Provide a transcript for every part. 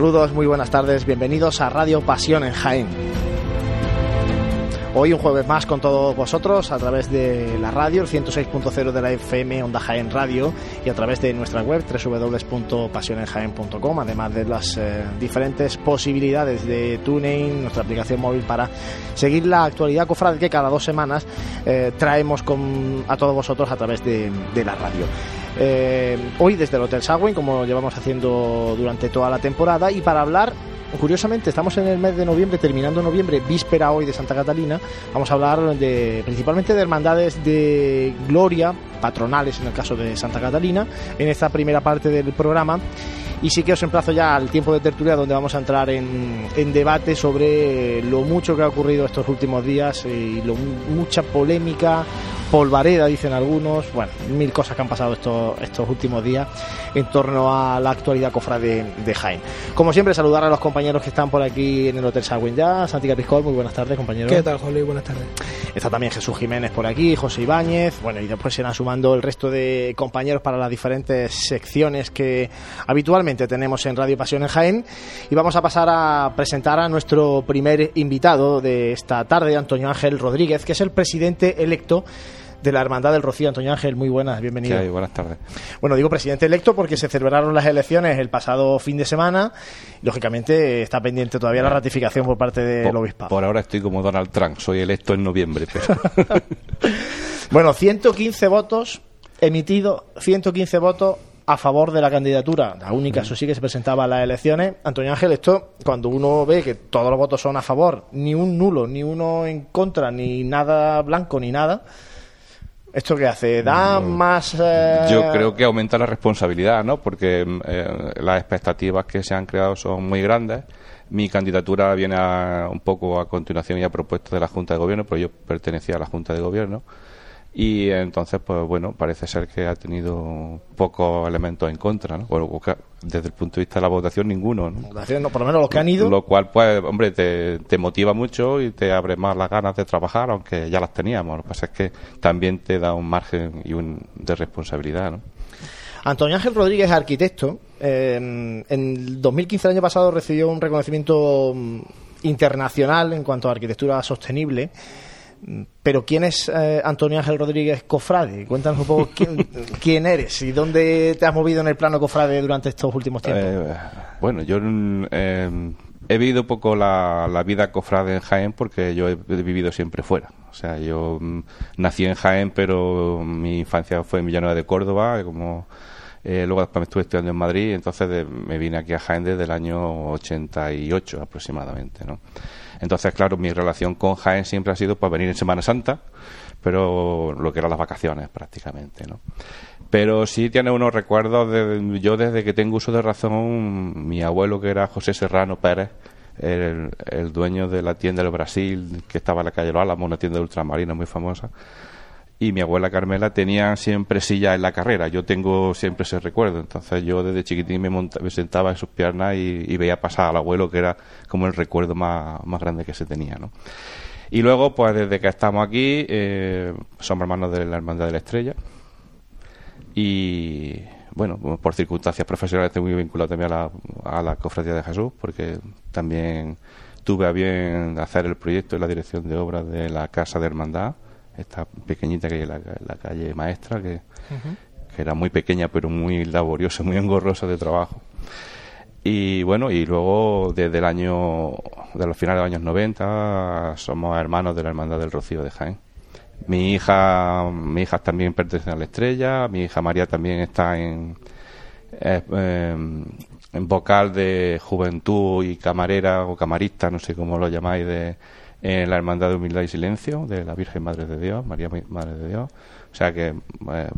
Saludos, muy buenas tardes, bienvenidos a Radio Pasión en Jaén. Hoy un jueves más con todos vosotros a través de la radio, el 106.0 de la FM Onda Jaén Radio y a través de nuestra web www.pasionenjaen.com, además de las eh, diferentes posibilidades de tuning, nuestra aplicación móvil para seguir la actualidad cofrade que cada dos semanas eh, traemos con, a todos vosotros a través de la radio. Eh, hoy desde el Hotel Sagüen, como llevamos haciendo durante toda la temporada, y para hablar curiosamente estamos en el mes de noviembre, terminando noviembre, víspera hoy de Santa Catalina, vamos a hablar de principalmente de hermandades de gloria, patronales en el caso de Santa Catalina, en esta primera parte del programa. Y sí que os emplazo ya al tiempo de tertulia donde vamos a entrar en, en debate sobre lo mucho que ha ocurrido estos últimos días y lo, mucha polémica, polvareda, dicen algunos, bueno, mil cosas que han pasado estos, estos últimos días en torno a la actualidad cofra de, de Jaén. Como siempre, saludar a los compañeros que están por aquí en el Hotel Sagüen ya. Santi Capiscol, muy buenas tardes, compañero. ¿Qué tal, Jolly? Buenas tardes. Está también Jesús Jiménez por aquí, José Ibáñez, bueno, y después se irán sumando el resto de compañeros para las diferentes secciones que habitualmente tenemos en Radio Pasión en Jaén. Y vamos a pasar a presentar a nuestro primer invitado de esta tarde, Antonio Ángel Rodríguez, que es el presidente electo de la Hermandad del Rocío. Antonio Ángel, muy buenas, bienvenido. ¿Qué hay? Buenas tardes. Bueno, digo presidente electo porque se celebraron las elecciones el pasado fin de semana. Lógicamente está pendiente todavía la ratificación por parte del por, obispado. Por ahora estoy como Donald Trump, soy electo en noviembre. Pero... bueno, 115 votos emitidos, 115 votos a favor de la candidatura, la única, eso sí, que se presentaba a las elecciones. Antonio Ángel, esto, cuando uno ve que todos los votos son a favor, ni un nulo, ni uno en contra, ni nada blanco, ni nada, ¿Esto qué hace? ¿Da más...? Eh... Yo creo que aumenta la responsabilidad, ¿no? Porque eh, las expectativas que se han creado son muy grandes. Mi candidatura viene a, un poco a continuación y a propuesta de la Junta de Gobierno, pero yo pertenecía a la Junta de Gobierno. Y entonces, pues bueno, parece ser que ha tenido pocos elementos en contra, ¿no? Desde el punto de vista de la votación, ninguno, ¿no? Votación, no, por lo menos los que han ido. Lo cual, pues, hombre, te, te, motiva mucho y te abre más las ganas de trabajar, aunque ya las teníamos. Lo que pasa es que también te da un margen y un, de responsabilidad, ¿no? Antonio Ángel Rodríguez, arquitecto, eh, en 2015, el año pasado, recibió un reconocimiento internacional en cuanto a arquitectura sostenible. Pero ¿quién es eh, Antonio Ángel Rodríguez Cofrade? Cuéntanos un poco quién, quién, eres y dónde te has movido en el plano Cofrade durante estos últimos tiempos. Eh, bueno, yo eh, he vivido poco la, la, vida Cofrade en Jaén porque yo he, he, vivido siempre fuera. O sea, yo mm, nací en Jaén, pero mi infancia fue en Villanueva de Córdoba, como... Eh, luego después me estuve estudiando en Madrid, entonces de, me vine aquí a Jaén desde el año 88 aproximadamente, ¿no? Entonces, claro, mi relación con Jaén siempre ha sido pues venir en Semana Santa, pero lo que eran las vacaciones prácticamente, ¿no? Pero sí tiene unos recuerdos de yo desde que tengo uso de razón, mi abuelo que era José Serrano Pérez, el, el dueño de la tienda del Brasil, que estaba en la calle Los Álamos, una tienda de ultramarinos muy famosa, y mi abuela Carmela tenía siempre silla en la carrera. Yo tengo siempre ese recuerdo. Entonces yo desde chiquitín me, monta, me sentaba en sus piernas y, veía pasar al abuelo, que era como el recuerdo más, más grande que se tenía, ¿no? Y luego, pues desde que estamos aquí, eh, somos hermanos de la Hermandad de la Estrella. Y bueno, por circunstancias profesionales estoy muy vinculado también a la, a la Cofradía de Jesús, porque también tuve a bien hacer el proyecto y la dirección de obras de la Casa de Hermandad esta pequeñita que en la, la calle Maestra, que, uh -huh. que, era muy pequeña pero muy laboriosa, muy engorrosa de trabajo. Y bueno, y luego desde el año, de los finales de los años 90, somos hermanos de la Hermandad del Rocío de Jaén. Mi hija, mi hija también pertenece a la estrella, mi hija María también está en, eh, en vocal de juventud y camarera o camarista, no sé cómo lo llamáis, de, en la Hermandad de Humildad y Silencio de la Virgen Madre de Dios, María Madre de Dios. O sea que eh,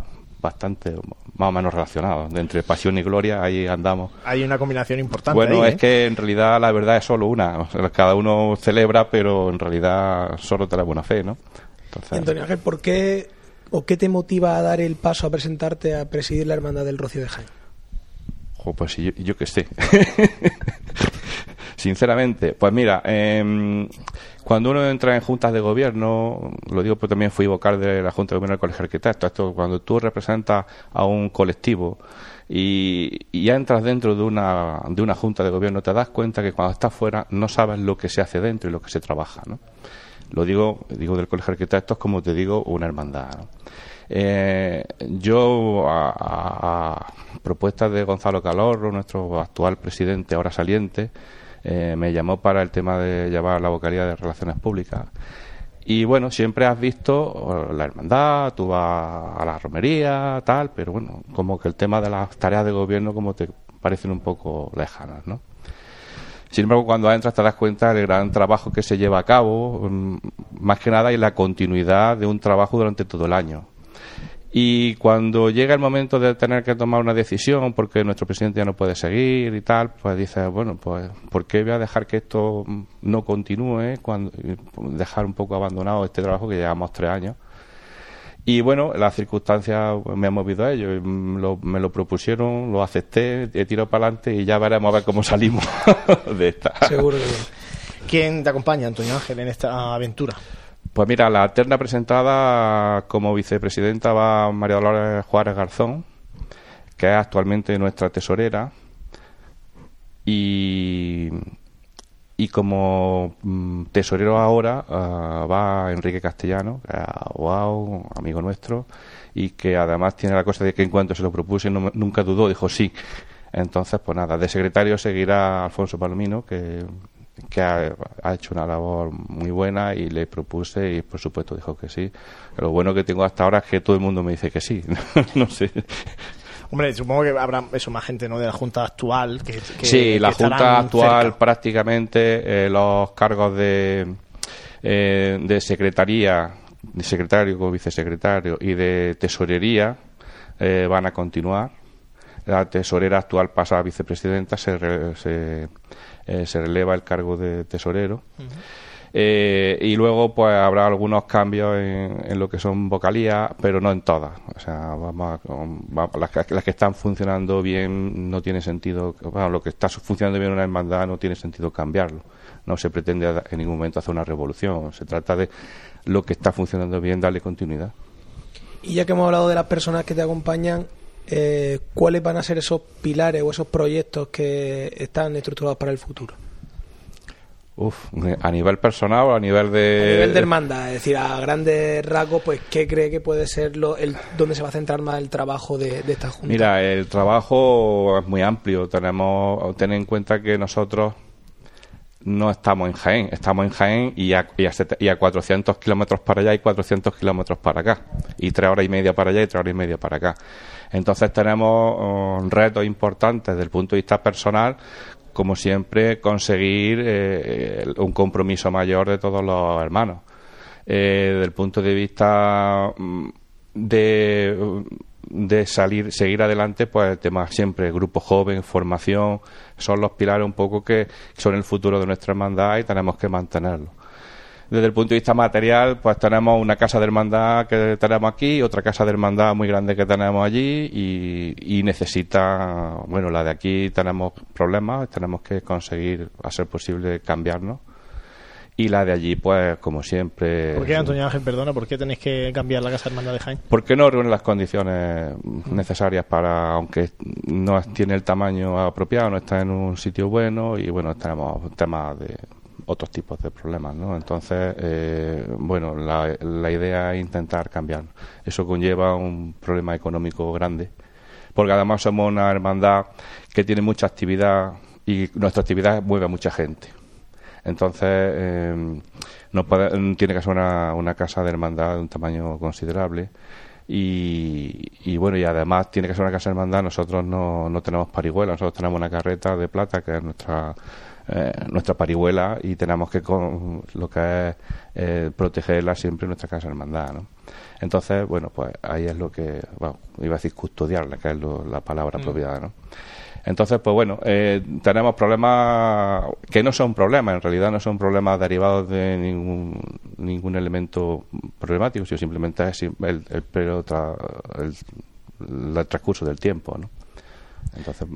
bastante, más o menos relacionado. De entre pasión y gloria, ahí andamos. Hay una combinación importante. Bueno, ahí, es ¿eh? que en realidad la verdad es solo una. Cada uno celebra, pero en realidad solo te la buena fe, ¿no? Entonces... Antonio Ángel, ¿por qué o qué te motiva a dar el paso a presentarte a presidir la Hermandad del Rocío de Jaén? Pues yo, yo que sé. Sinceramente, pues mira, eh, cuando uno entra en juntas de gobierno, lo digo porque también fui vocal de la Junta de Gobierno del Colegio de Arquitectos, esto cuando tú representas a un colectivo y, ya entras dentro de una, de una junta de gobierno, te das cuenta que cuando estás fuera no sabes lo que se hace dentro y lo que se trabaja. ¿no? Lo digo, digo del Colegio de Arquitectos como te digo, una hermandad. Eh, yo, a, propuestas de Gonzalo Calorro, nuestro actual presidente, ahora saliente, eh, me llamó para el tema de llevar la vocalía de Relaciones Públicas. Y bueno, siempre has visto la hermandad, tú vas a la romería, tal, pero bueno, como que el tema de las tareas de gobierno como te parecen un poco lejanas, ¿no? Sin embargo, cuando entras te das cuenta del gran trabajo que se lleva a cabo, mm, más que nada y la continuidad de un trabajo durante todo el año. Y cuando llega el momento de tener que tomar una decisión, porque nuestro presidente ya no puede seguir y tal, pues dices, bueno, pues, ¿por qué voy a dejar que esto no continúe? Cuando, dejar un poco abandonado este trabajo que llevamos tres años. Y bueno, las circunstancias me han movido a ello. me lo propusieron, lo acepté, he tirado para adelante y ya veremos a ver cómo salimos de esta. Seguro ¿Quién te acompaña, Antonio Ángel, en esta aventura? Pues mira, la terna presentada como vicepresidenta va María Dolores Juárez Garzón, que es actualmente nuestra tesorera. Y, y como mm, tesorero ahora ah, va Enrique Castellano, que wow, amigo nuestro, y que además tiene la cosa de que en cuanto se lo propuse nunca dudó, dijo sí. Entonces, pues nada, de secretario seguirá Alfonso Palomino, que que ha, hecho una labor muy buena y le propuse y por supuesto dijo que sí. Lo bueno que tengo hasta ahora es que todo el mundo me dice que sí. no sé. Hombre, supongo que habrá eso más gente no de la junta actual que, sí, la junta actual prácticamente eh, los cargos de eh, de secretaría, de secretario como vicesecretario y de tesorería eh, van a continuar. La tesorera actual pasa a vicepresidenta, se, se eh, se releva el cargo de tesorero. Eh, y luego pues habrá algunos cambios en, lo que son vocalías, pero no en todas. O sea, vamos, las, que están funcionando bien no tiene sentido, bueno, lo que está funcionando bien en una hermandad no tiene sentido cambiarlo. No se pretende en ningún momento hacer una revolución. Se trata de lo que está funcionando bien, darle continuidad. Y ya que hemos hablado de las personas que te acompañan, eh, ¿cuáles van a ser esos pilares o esos proyectos que están estructurados para el futuro? Uf, a nivel personal o a nivel de... A nivel de hermandad, es decir, a grandes rasgos, pues, ¿qué cree que puede ser lo, el, donde se va a centrar más el trabajo de, esta Junta? Mira, el trabajo es muy amplio. Tenemos, ten en cuenta que nosotros no estamos en Jaén, estamos en Jaén y a, y a, 400 kilómetros para allá y 400 kilómetros para acá. Y tres horas y media para allá y tres horas y media para acá. Entonces tenemos un retos importantes desde el punto de vista personal, como siempre, conseguir eh, un compromiso mayor de todos los hermanos. Eh, desde el punto de vista mm, de, de salir, seguir adelante, pues el tema siempre, grupo joven, formación, son los pilares un poco que son el futuro de nuestra hermandad y tenemos que mantenerlo desde el punto de vista material, pues tenemos una casa de hermandad que tenemos aquí, otra casa de hermandad muy grande que tenemos allí y, necesita, bueno, la de aquí tenemos problemas, tenemos que conseguir, a ser posible, cambiarnos. Y la de allí, pues, como siempre. ¿Por qué, Antonio Ángel, perdona, por qué tenéis que cambiar la casa de hermandad de Jaén? Porque no reúne las condiciones necesarias para, aunque no tiene el tamaño apropiado, no está en un sitio bueno y, bueno, tenemos temas de otros tipos de problemas, ¿no? Entonces, eh, bueno, la, la idea es intentar cambiar. Eso conlleva un problema económico grande, porque además somos una hermandad que tiene mucha actividad y nuestra actividad mueve a mucha gente. Entonces, eh, no tiene que ser una, una casa de hermandad de un tamaño considerable. Y, y, bueno, y además tiene que ser una casa de hermandad. Nosotros no, no tenemos parihuela, nosotros tenemos una carreta de plata que es nuestra eh, nuestra parihuela y tenemos que con, lo que es eh, protegerla siempre en nuestra casa hermandad, ¿no? Entonces, bueno, pues ahí es lo que, bueno, iba a decir custodiarla, que es la palabra mm. apropiada, ¿no? Entonces, pues bueno, eh, tenemos problemas que no son problemas, en realidad no son problemas derivados de ningún, ningún elemento problemático, sino simplemente es el, el, el, el transcurso del tiempo, ¿no? Entonces,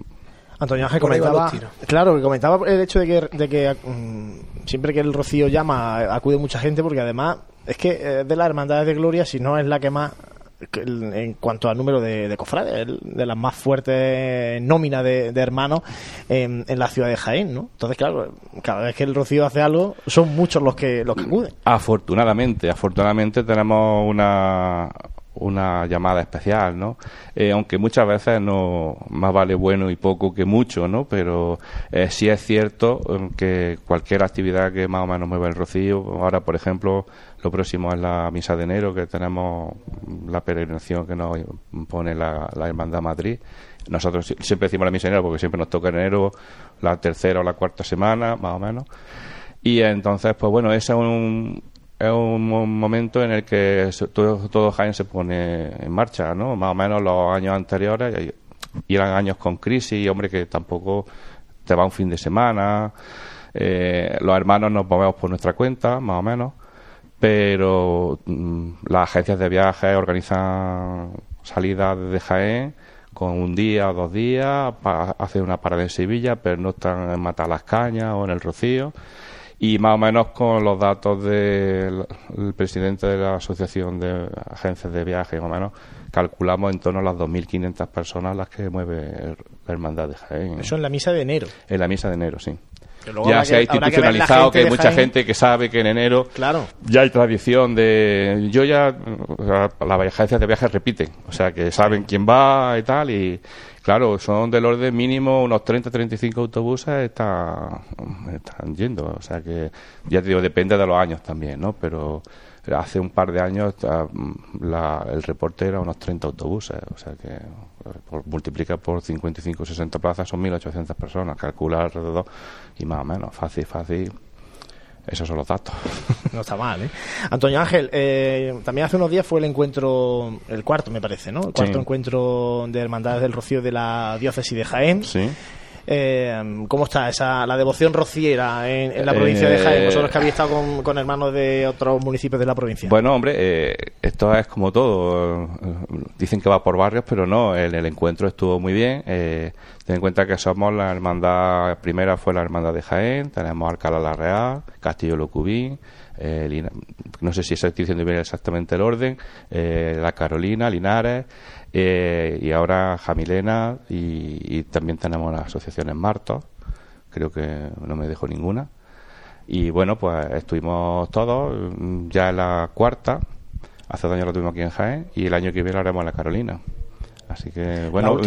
Antonio Ángel comentaba, claro, que comentaba el hecho de que, de que mm, siempre que el Rocío llama acude mucha gente porque además es que eh, de las hermandades de Gloria, si no es la que más en cuanto al número de, cofrades, de las más fuertes nóminas de, hermanos en, la ciudad de Jaén, ¿no? Entonces, claro, cada vez que el Rocío hace algo, son muchos los que, los que acuden. Afortunadamente, afortunadamente tenemos una, una llamada especial, ¿no? Eh, aunque muchas veces no más vale bueno y poco que mucho, ¿no? Pero eh, sí es cierto eh, que cualquier actividad que más o menos mueva el rocío, ahora por ejemplo lo próximo es la misa de enero que tenemos la peregrinación que nos pone la, Hermandad Madrid. Nosotros siempre decimos la misa de enero porque siempre nos toca en enero la tercera o la cuarta semana, más o menos. Y entonces, pues bueno, ese es un, es un momento en el que todo, todo Jaén se pone en marcha, ¿no? Más o menos los años anteriores, y eran años con crisis, hombre, que tampoco te va un fin de semana, eh, los hermanos nos movemos por nuestra cuenta, más o menos, pero mm, las agencias de viajes organizan salidas desde Jaén con un día o dos días hacer una parada en Sevilla, pero no están en Matar las Cañas o en el Rocío y más o menos con los datos del presidente de la Asociación de Agencias de Viaje, más o menos calculamos en torno a las 2.500 personas las que mueve la Hermandad de Jaén. Eso en la misa de enero. En la misa de enero, sí. Ya se ha institucionalizado que, hay mucha gente que sabe que en enero claro. ya hay tradición de... Yo ya... Las agencias de viajes repiten, o sea que saben quién va y tal y Claro, son del orden mínimo unos 30-35 autobuses están, están yendo. O sea que, ya te digo, depende de los años también, ¿no? Pero hace un par de años el reporte era unos 30 autobuses. O sea que por, multiplica por 55 60 plazas son 1.800 personas. Calcula alrededor y más o menos, fácil, fácil esos son los datos. No está mal, ¿eh? Antonio Ángel, eh, también hace unos días fue el encuentro, el cuarto me parece, ¿no? El cuarto encuentro de Hermandades del Rocío de la Diócesis de Jaén. Sí. Eh, ¿Cómo está esa la devoción rociera en, la provincia de Jaén? Eh, Vosotros que habéis estado con, hermanos de otros municipios de la provincia. Bueno, hombre, eh, esto es como todo. Dicen que va por barrios, pero no. El, el encuentro estuvo muy bien. Ten en cuenta que somos la hermandad primera fue la hermandad de Jaén. Tenemos Alcalá la Real, Castillo Locubín. no sé si estoy diciendo bien exactamente el orden, La Carolina, Linares, eh, y ahora Jamilena y, también tenemos las asociaciones Martos, creo que no me dejo ninguna. Y bueno, pues estuvimos todos, ya en la cuarta, hace dos años lo tuvimos aquí en Jaén y el año que viene lo haremos en la Carolina. Así que, bueno,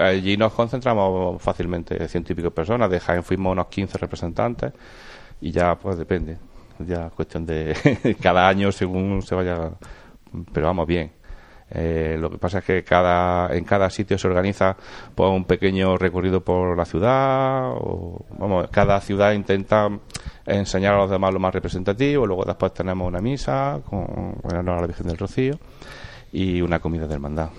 allí nos concentramos fácilmente, pico personas. De Jaén fuimos unos 15 representantes y ya, pues depende. Ya cuestión de cada año según se vaya. Pero vamos bien. Eh, lo que pasa es que cada, en cada sitio se organiza pues, un pequeño recorrido por la ciudad, o, vamos, cada ciudad intenta enseñar a los demás lo más representativo, luego después tenemos una misa con bueno, a la Virgen del Rocío y una comida de hermandad.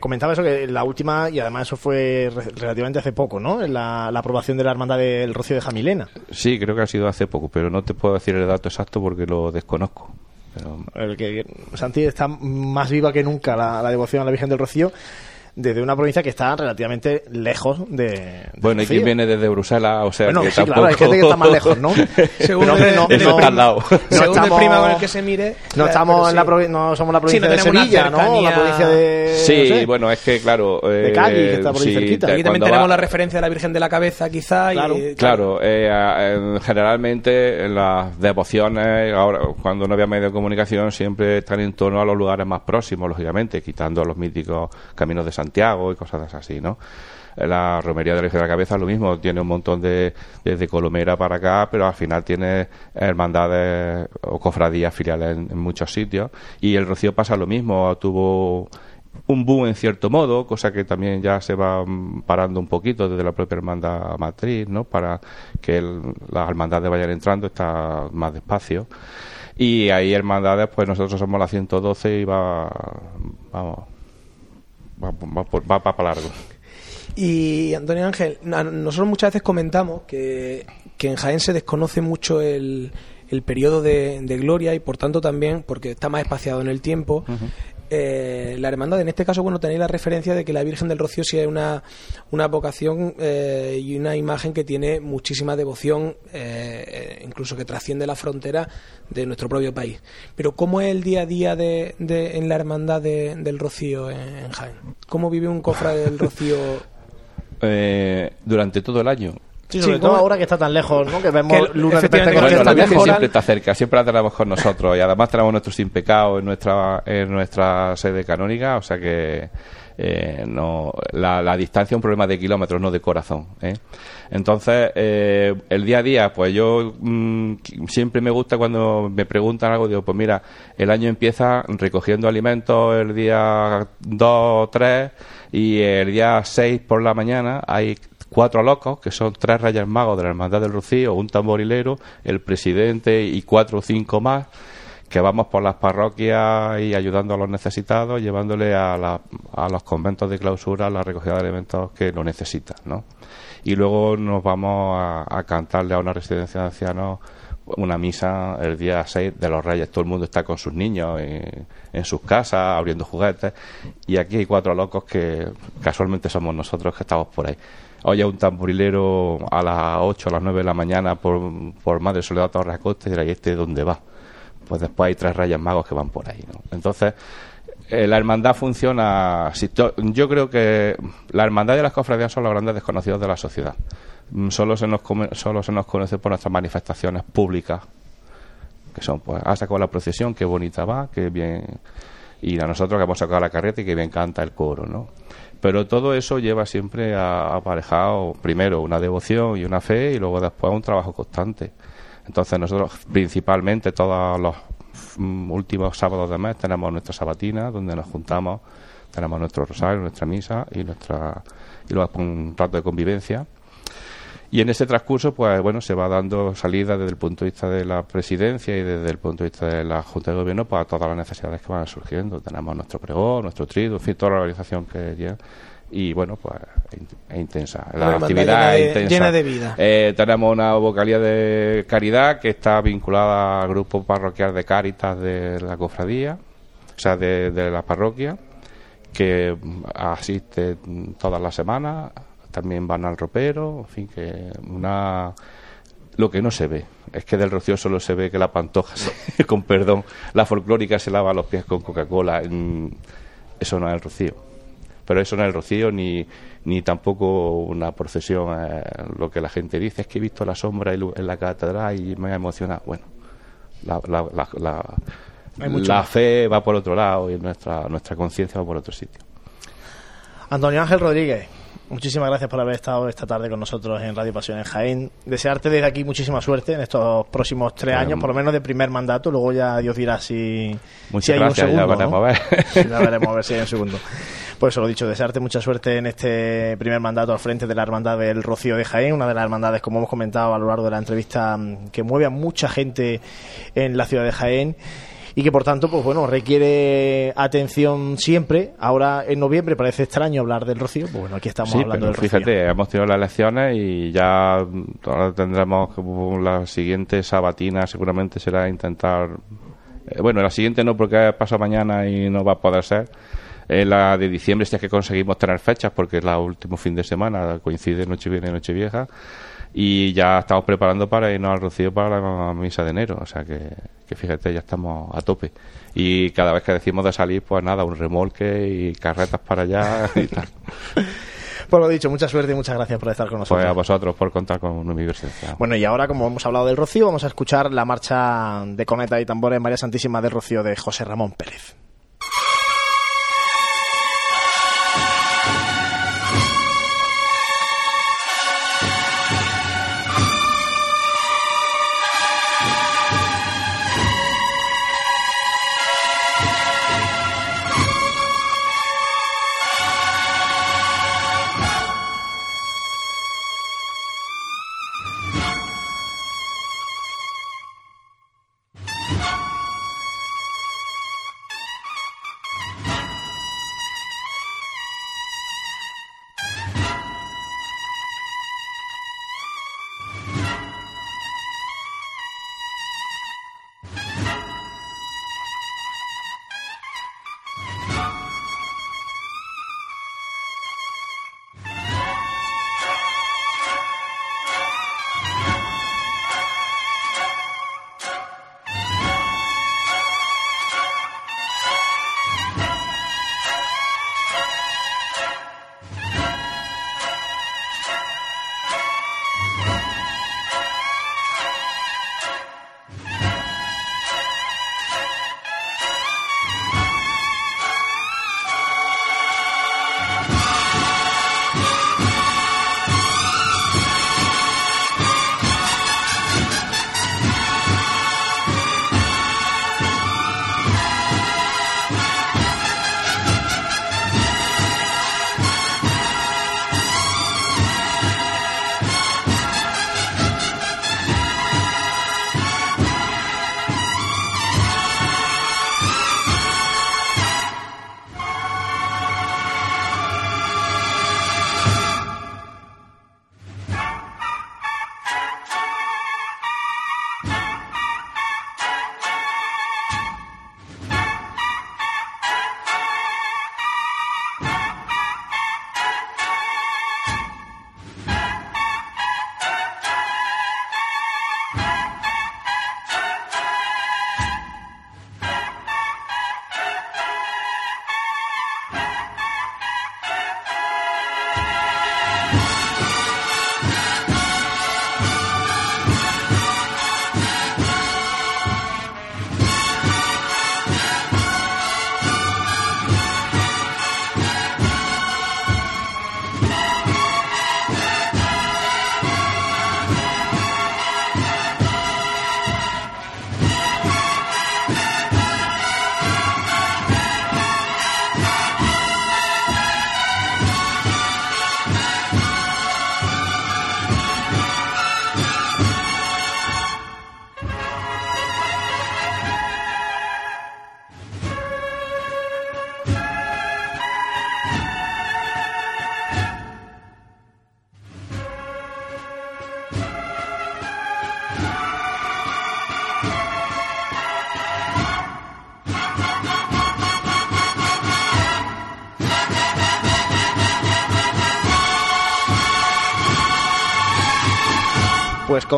Comentaba eso que la última, y además eso fue relativamente hace poco, ¿no? La, la aprobación de la Hermandad del Rocío de Jamilena. Sí, creo que ha sido hace poco, pero no te puedo decir el dato exacto porque lo desconozco. El que Santi está más viva que nunca la, la devoción a la Virgen del Rocío desde una provincia que está relativamente lejos de. bueno, y quien viene desde Bruselas, o sea, bueno, que sí, tampoco... claro, hay gente que está más lejos, ¿no? Según no, no, no, no, Según el prima con el que se mire. No estamos en la no somos la provincia de Sevilla, ¿no? La provincia de. Sí, bueno, es que claro. Eh, de Cádiz, que está por ahí cerquita. Aquí también tenemos la referencia de la Virgen de la Cabeza, quizá. Claro, claro. Eh, generalmente en las devociones, ahora cuando no había medio de comunicación, siempre están en torno a los lugares más próximos, lógicamente, quitando los míticos caminos de Santiago y cosas así, ¿no? La romería de la Cabeza lo mismo, tiene un montón de, desde Colomera para acá, pero al final tiene hermandades o cofradías filiales en, muchos sitios. Y el Rocío pasa lo mismo, tuvo un boom en cierto modo, cosa que también ya se va parando un poquito desde la propia hermandad matriz, ¿no? Para que las hermandades vayan entrando, está más despacio. Y ahí hermandades, pues nosotros somos la 112 y va, vamos, va, para largo. Y Antonio Ángel, nosotros muchas veces comentamos que, en Jaén se desconoce mucho el, el periodo de, gloria y por tanto también, porque está más espaciado en el tiempo, eh, la hermandad, en este caso, bueno, tenéis la referencia de que la Virgen del Rocío sí es una, una vocación eh, y una imagen que tiene muchísima devoción, eh, incluso que trasciende la frontera de nuestro propio país. Pero, ¿cómo es el día a día de, en la hermandad del Rocío en, Jaén? ¿Cómo vive un cofra del Rocío? durante todo el año. Sí, sobre todo ahora que está tan lejos, ¿no? Que vemos que, Luna de Bueno, la Virgen siempre está cerca, siempre la tenemos con nosotros y además tenemos nuestro sin pecado en nuestra, en nuestra sede canónica, o sea que eh, no la, la, distancia es un problema de kilómetros, no de corazón. ¿eh? Entonces, eh, el día a día, pues yo mm, siempre me gusta cuando me preguntan algo, digo, pues mira, el año empieza recogiendo alimentos el día 2 o 3 y el día 6 por la mañana hay cuatro locos, que son tres rayas magos de la Hermandad del Rocío, un tamborilero, el presidente y cuatro o cinco más, que vamos por las parroquias y ayudando a los necesitados, llevándole a, a los conventos de clausura la recogida de alimentos que lo necesitan, ¿no? Y luego nos vamos a, cantarle a una residencia de ancianos una misa el día 6 de los Reyes. Todo el mundo está con sus niños en, en, sus casas, abriendo juguetes. Y aquí hay cuatro locos que casualmente somos nosotros que estamos por ahí oye un tamborilero a las 8 a las 9 de la mañana por, por Madre Soledad Torres Acosta y dirá, ¿y este dónde va? Pues después hay tres rayas magos que van por ahí, ¿no? Entonces, eh, la hermandad funciona. yo creo que la hermandad y las cofradías son los grandes desconocidos de la sociedad. Mm, solo se nos, solo se nos conoce por nuestras manifestaciones públicas, que son, pues, ha sacado la procesión, qué bonita va, qué bien. Y a nosotros que hemos sacado la carreta y que bien canta el coro, ¿no? Pero todo eso lleva siempre a, aparejado primero una devoción y una fe y luego después un trabajo constante. Entonces nosotros principalmente todos los mm, últimos sábados de mes tenemos nuestra sabatina donde nos juntamos, tenemos nuestro rosario, nuestra misa y nuestra y luego un rato de convivencia. Y en ese transcurso, pues bueno, se va dando salida desde el punto de vista de la presidencia y desde el punto de vista de la Junta de Gobierno para todas las necesidades que van surgiendo. Tenemos nuestro pregón, nuestro trido, en fin, toda la organización que lleva. Y bueno, pues es intensa. La, actividad es intensa. Llena de vida. Eh, tenemos una vocalía de caridad que está vinculada al grupo parroquial de Cáritas de la cofradía, o sea, de, de la parroquia, que asiste todas las semanas también van al ropero, en fin, que una lo que no se ve es que del rocío solo se ve que la pantoja, con perdón, la folclórica se lava los pies con Coca-Cola. Eso no es el rocío. Pero eso no es el rocío ni, ni tampoco una procesión. Eh, lo que la gente dice es que he visto la sombra en la catedral y me ha emocionado. Bueno, la, la, la, la fe va por otro lado y nuestra, nuestra conciencia va por otro sitio. Antonio Ángel Rodríguez, Muchísimas gracias por haber estado esta tarde con nosotros en Radio Pasión en Jaén. Desearte desde aquí muchísima suerte en estos próximos tres años, por lo menos de primer mandato. Luego ya Dios dirá si, Muchas hay gracias, un segundo. Ya veremos, ver. ya veremos a ver si hay un segundo. Pues eso lo dicho, desearte mucha suerte en este primer mandato al frente de la Hermandad del Rocío de Jaén, una de las hermandades, como hemos comentado a lo largo de la entrevista, que mueve a mucha gente en la ciudad de Jaén y que por tanto, pues bueno, requiere atención siempre. Ahora en noviembre parece extraño hablar del Rocío, pues bueno, aquí estamos hablando del Rocío. Fíjate, hemos tenido las elecciones y ya ahora tendremos la siguiente sabatina, seguramente será intentar. Eh, bueno, la siguiente no, porque pasa mañana y no va a poder ser. la de diciembre, si es que conseguimos tener fechas, porque es la último fin de semana, coincide Nochebuena y Nochevieja y ya estamos preparando para irnos al Rocío para la misa de enero, o sea que, fíjate, ya estamos a tope. Y cada vez que decimos de salir, pues nada, un remolque y carretas para allá y tal. Pues lo dicho, mucha suerte y muchas gracias por estar con nosotros. Pues a vosotros por contar con mi universidad. Bueno, y ahora, como hemos hablado del Rocío, vamos a escuchar la marcha de Cometa y Tambores María Santísima del Rocío de José Ramón Pérez.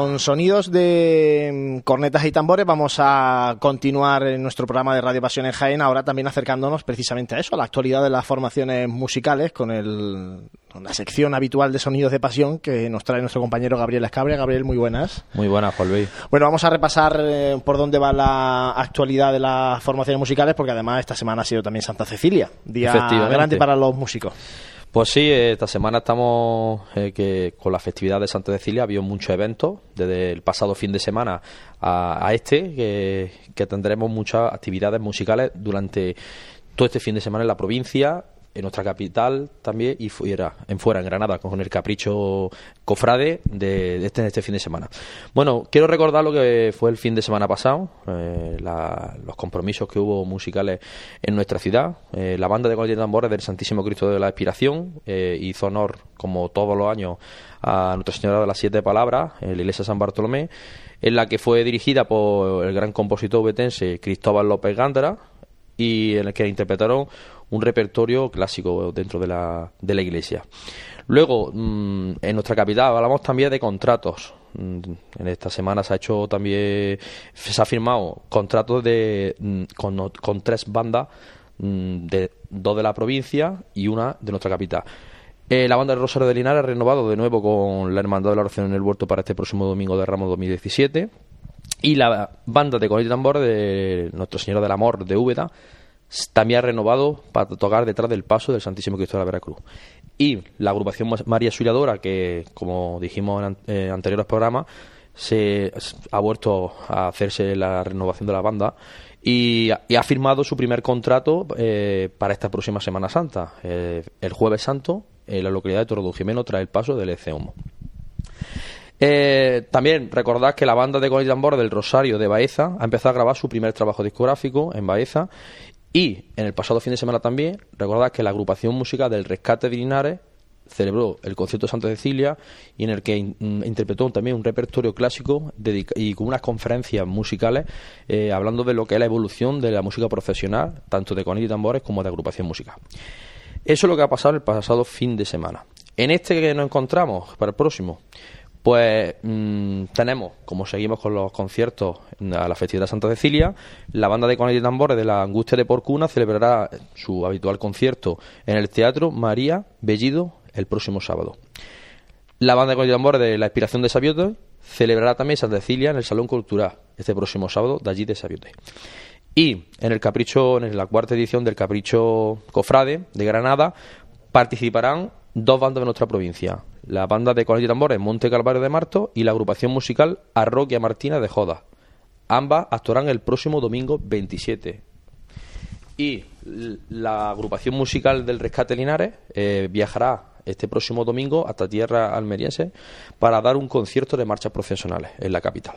Con sonidos de mm, cornetas y tambores vamos a continuar en nuestro programa de Radio Pasión en Jaén, ahora también acercándonos precisamente a eso, a la actualidad de las formaciones musicales, con, el, la sección habitual de sonidos de pasión que nos trae nuestro compañero Gabriel Escabre. Gabriel, muy buenas. Muy buenas, Juan Luis. Bueno, vamos a repasar eh, por dónde va la actualidad de las formaciones musicales, porque además esta semana ha sido también Santa Cecilia, día grande para los músicos. Pues sí, esta semana estamos eh, que con la festividad de Santa Cecilia ha habido muchos eventos, desde el pasado fin de semana a, este, que tendremos muchas actividades musicales durante todo este fin de semana en la provincia en nuestra capital también y fuera, en fuera, en Granada, con el capricho cofrade de, este, este fin de semana. Bueno, quiero recordar lo que fue el fin de semana pasado, eh, los compromisos que hubo musicales en nuestra ciudad. Eh, la banda de Gol y Tambores del Santísimo Cristo de la Expiración eh, hizo honor, como todos los años, a Nuestra Señora de las Siete Palabras, en la iglesia San Bartolomé, en la que fue dirigida por el gran compositor betense Cristóbal López Gándara y en el que interpretaron un repertorio clásico dentro de la, de la iglesia. Luego, mm, en nuestra capital hablamos también de contratos. Mm, en esta semana se ha hecho también, se ha firmado contratos de, mm, con, tres bandas, de, dos de la provincia y una de nuestra capital. Eh, la banda de Rosario de Linares ha renovado de nuevo con la Hermandad de la Oración en el Huerto para este próximo domingo de Ramos 2017. Y la banda de y Tambor de Nuestro Señor del Amor de Úbeda también ha renovado para tocar detrás del paso del Santísimo Cristo de la Veracruz. Y la agrupación María Auxiliadora, que como dijimos en eh, anteriores programas, se ha vuelto a hacerse la renovación de la banda y, ha firmado su primer contrato eh, para esta próxima Semana Santa, eh, el Jueves Santo, en la localidad de Torredujimeno, tras el paso del ECEOMO. también recordad que la banda de Gol Tambor del Rosario de Baeza ha empezado a grabar su primer trabajo discográfico en Baeza y en el pasado fin de semana también, recordad que la agrupación musical del Rescate de Linares celebró el concierto de Santa Cecilia y en el que interpretó también un repertorio clásico y con unas conferencias musicales eh, hablando de lo que es la evolución de la música profesional, tanto de conillos y tambores como de agrupación musical. Eso es lo que ha pasado el pasado fin de semana. En este que nos encontramos para el próximo, pues mm, tenemos, como seguimos con los conciertos a la festividad de Santa Cecilia, la banda de Conel y Tambores de la Angustia de Porcuna celebrará su habitual concierto en el Teatro María Bellido el próximo sábado. La banda de Conel y Tambores de la Inspiración de Sabiote celebrará también Santa Cecilia en el Salón Cultural este próximo sábado de allí de Sabiote. Y en el Capricho, en la cuarta edición del Capricho Cofrade de Granada, participarán dos bandas de nuestra provincia, la banda de Colegio y Tambores Monte Calvario de Marto y la agrupación musical Arroquia Martina de Joda. Ambas actuarán el próximo domingo 27. Y la agrupación musical del Rescate Linares eh, viajará este próximo domingo hasta tierra almeriense para dar un concierto de marchas profesionales en la capital.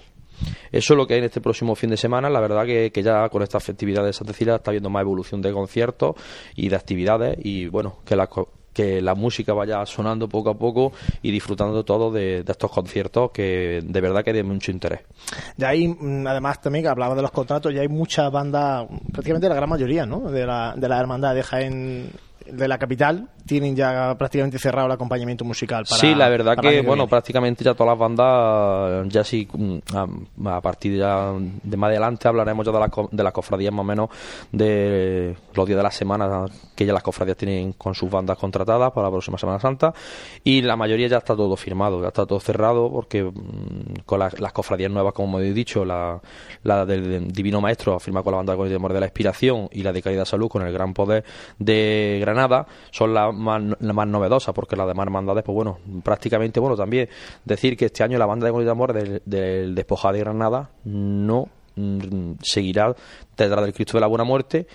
Eso es lo que hay en este próximo fin de semana. La verdad que, que ya con estas festividades de Santa Cecilia está habiendo más evolución de conciertos y de actividades y bueno, que las que la música vaya sonando poco a poco y disfrutando todo de, estos conciertos que de verdad que de mucho interés. Ya hay, mm, además también que hablaba de los contratos, ya hay muchas bandas, prácticamente la gran mayoría, ¿no? De la, de la hermandad de Jaén de la capital tienen ya prácticamente cerrado el acompañamiento musical. Para, sí, la verdad que, bueno, prácticamente ya todas las bandas, ya sí, mm, a, partir ya de más adelante hablaremos ya de, de las cofradías más o menos de los días de la semana que ya las cofradías tienen con sus bandas contratadas para la próxima Semana Santa y la mayoría ya está todo firmado, ya está todo cerrado porque mm, con las, cofradías nuevas, como he dicho, la, la del Divino Maestro firma con la banda de de la Inspiración y la de Caridad Salud con el Gran Poder de Granada son las más, más novedosas, porque las demás hermandades, pues bueno, prácticamente, bueno, también decir que este año la banda de de Amor del, del Despojado de Granada no mm, seguirá detrás del Cristo de la Buena Muerte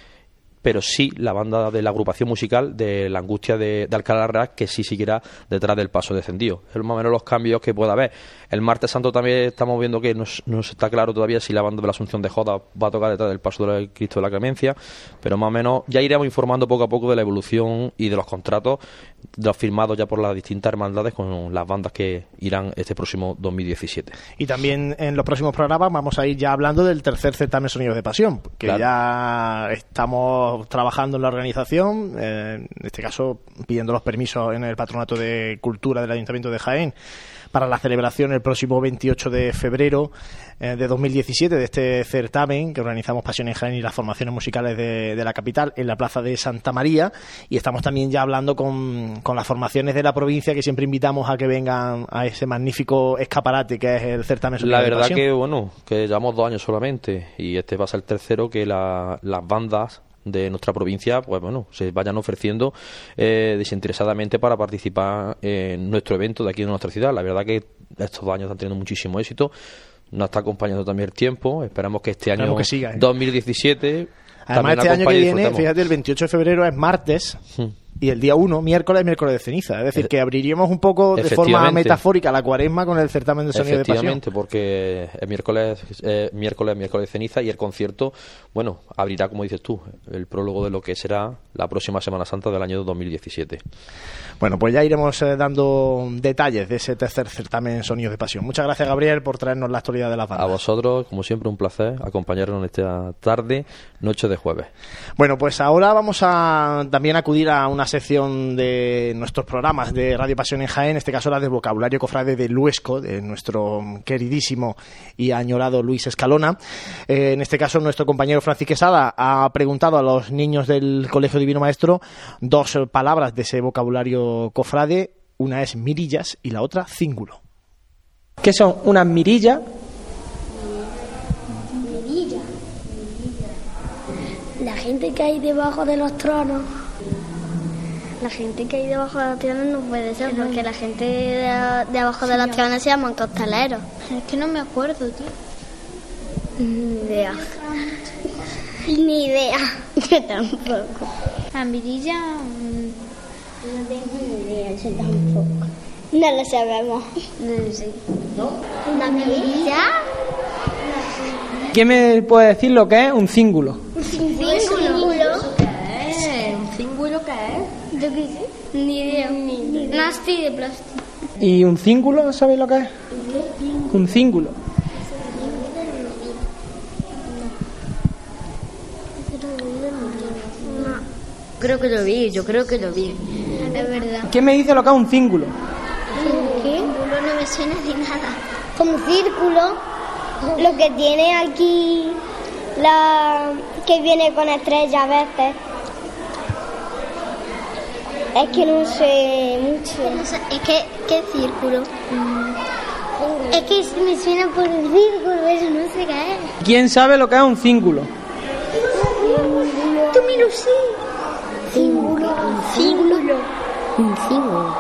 pero sí la banda de la agrupación musical de la angustia de, de Alcalá Real, que sí seguirá detrás del paso descendido. Es más o menos los cambios que pueda haber. El martes santo también estamos viendo que no, está claro todavía si la banda de la Asunción de Joda va a tocar detrás del paso del Cristo de la Clemencia, pero más o menos ya iremos informando poco a poco de la evolución y de los contratos de los firmados ya por las distintas hermandades con las bandas que irán este próximo 2017. Y también en los próximos programas vamos a ir ya hablando del tercer certamen Sonidos de Pasión, que ya estamos trabajando en la organización, eh, en este caso pidiendo los permisos en el Patronato de Cultura del Ayuntamiento de Jaén para la celebración el próximo 28 de febrero eh, de 2017 de este certamen que organizamos Pasión en Jaén y las formaciones musicales de, de, la capital en la Plaza de Santa María y estamos también ya hablando con, con las formaciones de la provincia que siempre invitamos a que vengan a ese magnífico escaparate que es el certamen. La verdad que bueno, que llevamos dos años solamente y este va a ser el tercero que la, las bandas de nuestra provincia, pues bueno, se vayan ofreciendo eh, desinteresadamente para participar en nuestro evento de aquí de nuestra ciudad. La verdad que estos dos años están teniendo muchísimo éxito. Nos está acompañando también el tiempo. Esperamos que este año que siga, ¿eh? 2017 Además, este año que viene, fíjate, el 28 de febrero es martes. Hmm y el día 1, miércoles, miércoles de ceniza. Es decir, que abriríamos un poco de forma metafórica la cuaresma con el certamen de sonido de pasión. Efectivamente, porque el miércoles, eh, miércoles, miércoles de ceniza y el concierto, bueno, abrirá, como dices tú, el prólogo de lo que será la próxima Semana Santa del año 2017. Bueno, pues ya iremos eh, dando detalles de ese tercer certamen Sonidos de Pasión. Muchas gracias, Gabriel, por traernos la actualidad de la banda. A vosotros, como siempre, un placer acompañarnos en esta tarde, noche de jueves. Bueno, pues ahora vamos a también acudir a una sección de nuestros programas de Radio Pasión en Jaén, en este caso la del vocabulario cofrade de Luesco, de nuestro queridísimo y añorado Luis Escalona. Eh, en este caso, nuestro compañero Francis Quesada ha preguntado a los niños del Colegio Divino Maestro dos palabras de ese vocabulario cofrade. Una es mirillas y la otra cíngulo. ¿Qué son unas mirillas? Mirilla. La gente que hay debajo de los tronos. La gente que hay debajo de los tronos no puede ser, porque la gente de, de abajo de los tronos se llaman costaleros. Es que no me acuerdo, tío. Ni idea. Ni idea. Yo tampoco. La mirilla. No tengo ni idea, yo tampoco. No lo sabemos. No sé. ¿Una mirilla? ¿Quién me puede decir lo que es un cíngulo? ¿Un cíngulo? ¿Un cíngulo? Yo qué sé. Ni idea. Nasti de plástico. ¿Y un cíngulo sabéis lo que es? Un cíngulo. Creo que lo vi, yo creo que lo vi. Es verdad. ¿Quién me dice lo que es un cíngulo? ¿Qué? No me suena de nada. Como círculo, lo que tiene aquí, la que viene con estrellas a veces. Es que no sé mucho. Es que, ¿qué círculo? Es que me suena por el círculo, pero no sé qué es. ¿Quién sabe lo que es un cíngulo? Tú me lo sé. Cíngulo. Cíngulo. Un cíngulo.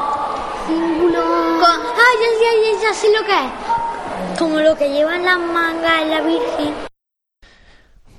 Cíngulo. Ah, ya, ya, ya, ya sé lo que es. Como lo que llevan las mangas en la Virgen.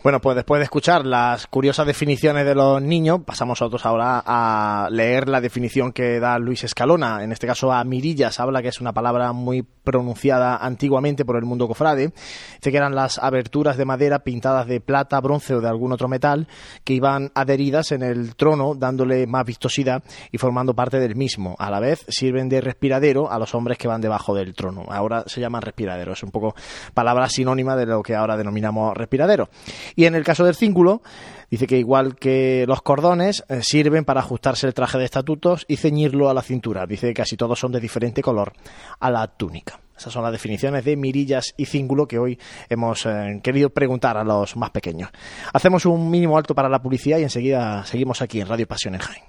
Bueno, pues después de escuchar las curiosas definiciones de los niños, pasamos nosotros ahora a leer la definición que da Luis Escalona. En este caso a mirillas, habla que es una palabra muy pronunciada antiguamente por el mundo cofrade. Dice que eran las aberturas de madera pintadas de plata, bronce o de algún otro metal que iban adheridas en el trono, dándole más vistosidad y formando parte del mismo. A la vez sirven de respiradero a los hombres que van debajo del trono. Ahora se llaman respiradero. Es un poco palabra sinónima de lo que ahora denominamos respiradero. Y en el caso del cíngulo, dice que igual que los cordones, eh, sirven para ajustarse el traje de estatutos y ceñirlo a la cintura. Dice que casi todos son de diferente color a la túnica. Esas son las definiciones de mirillas y cíngulo que hoy hemos eh, querido preguntar a los más pequeños. Hacemos un mínimo alto para la publicidad y enseguida seguimos aquí en Radio Pasión en Jaén.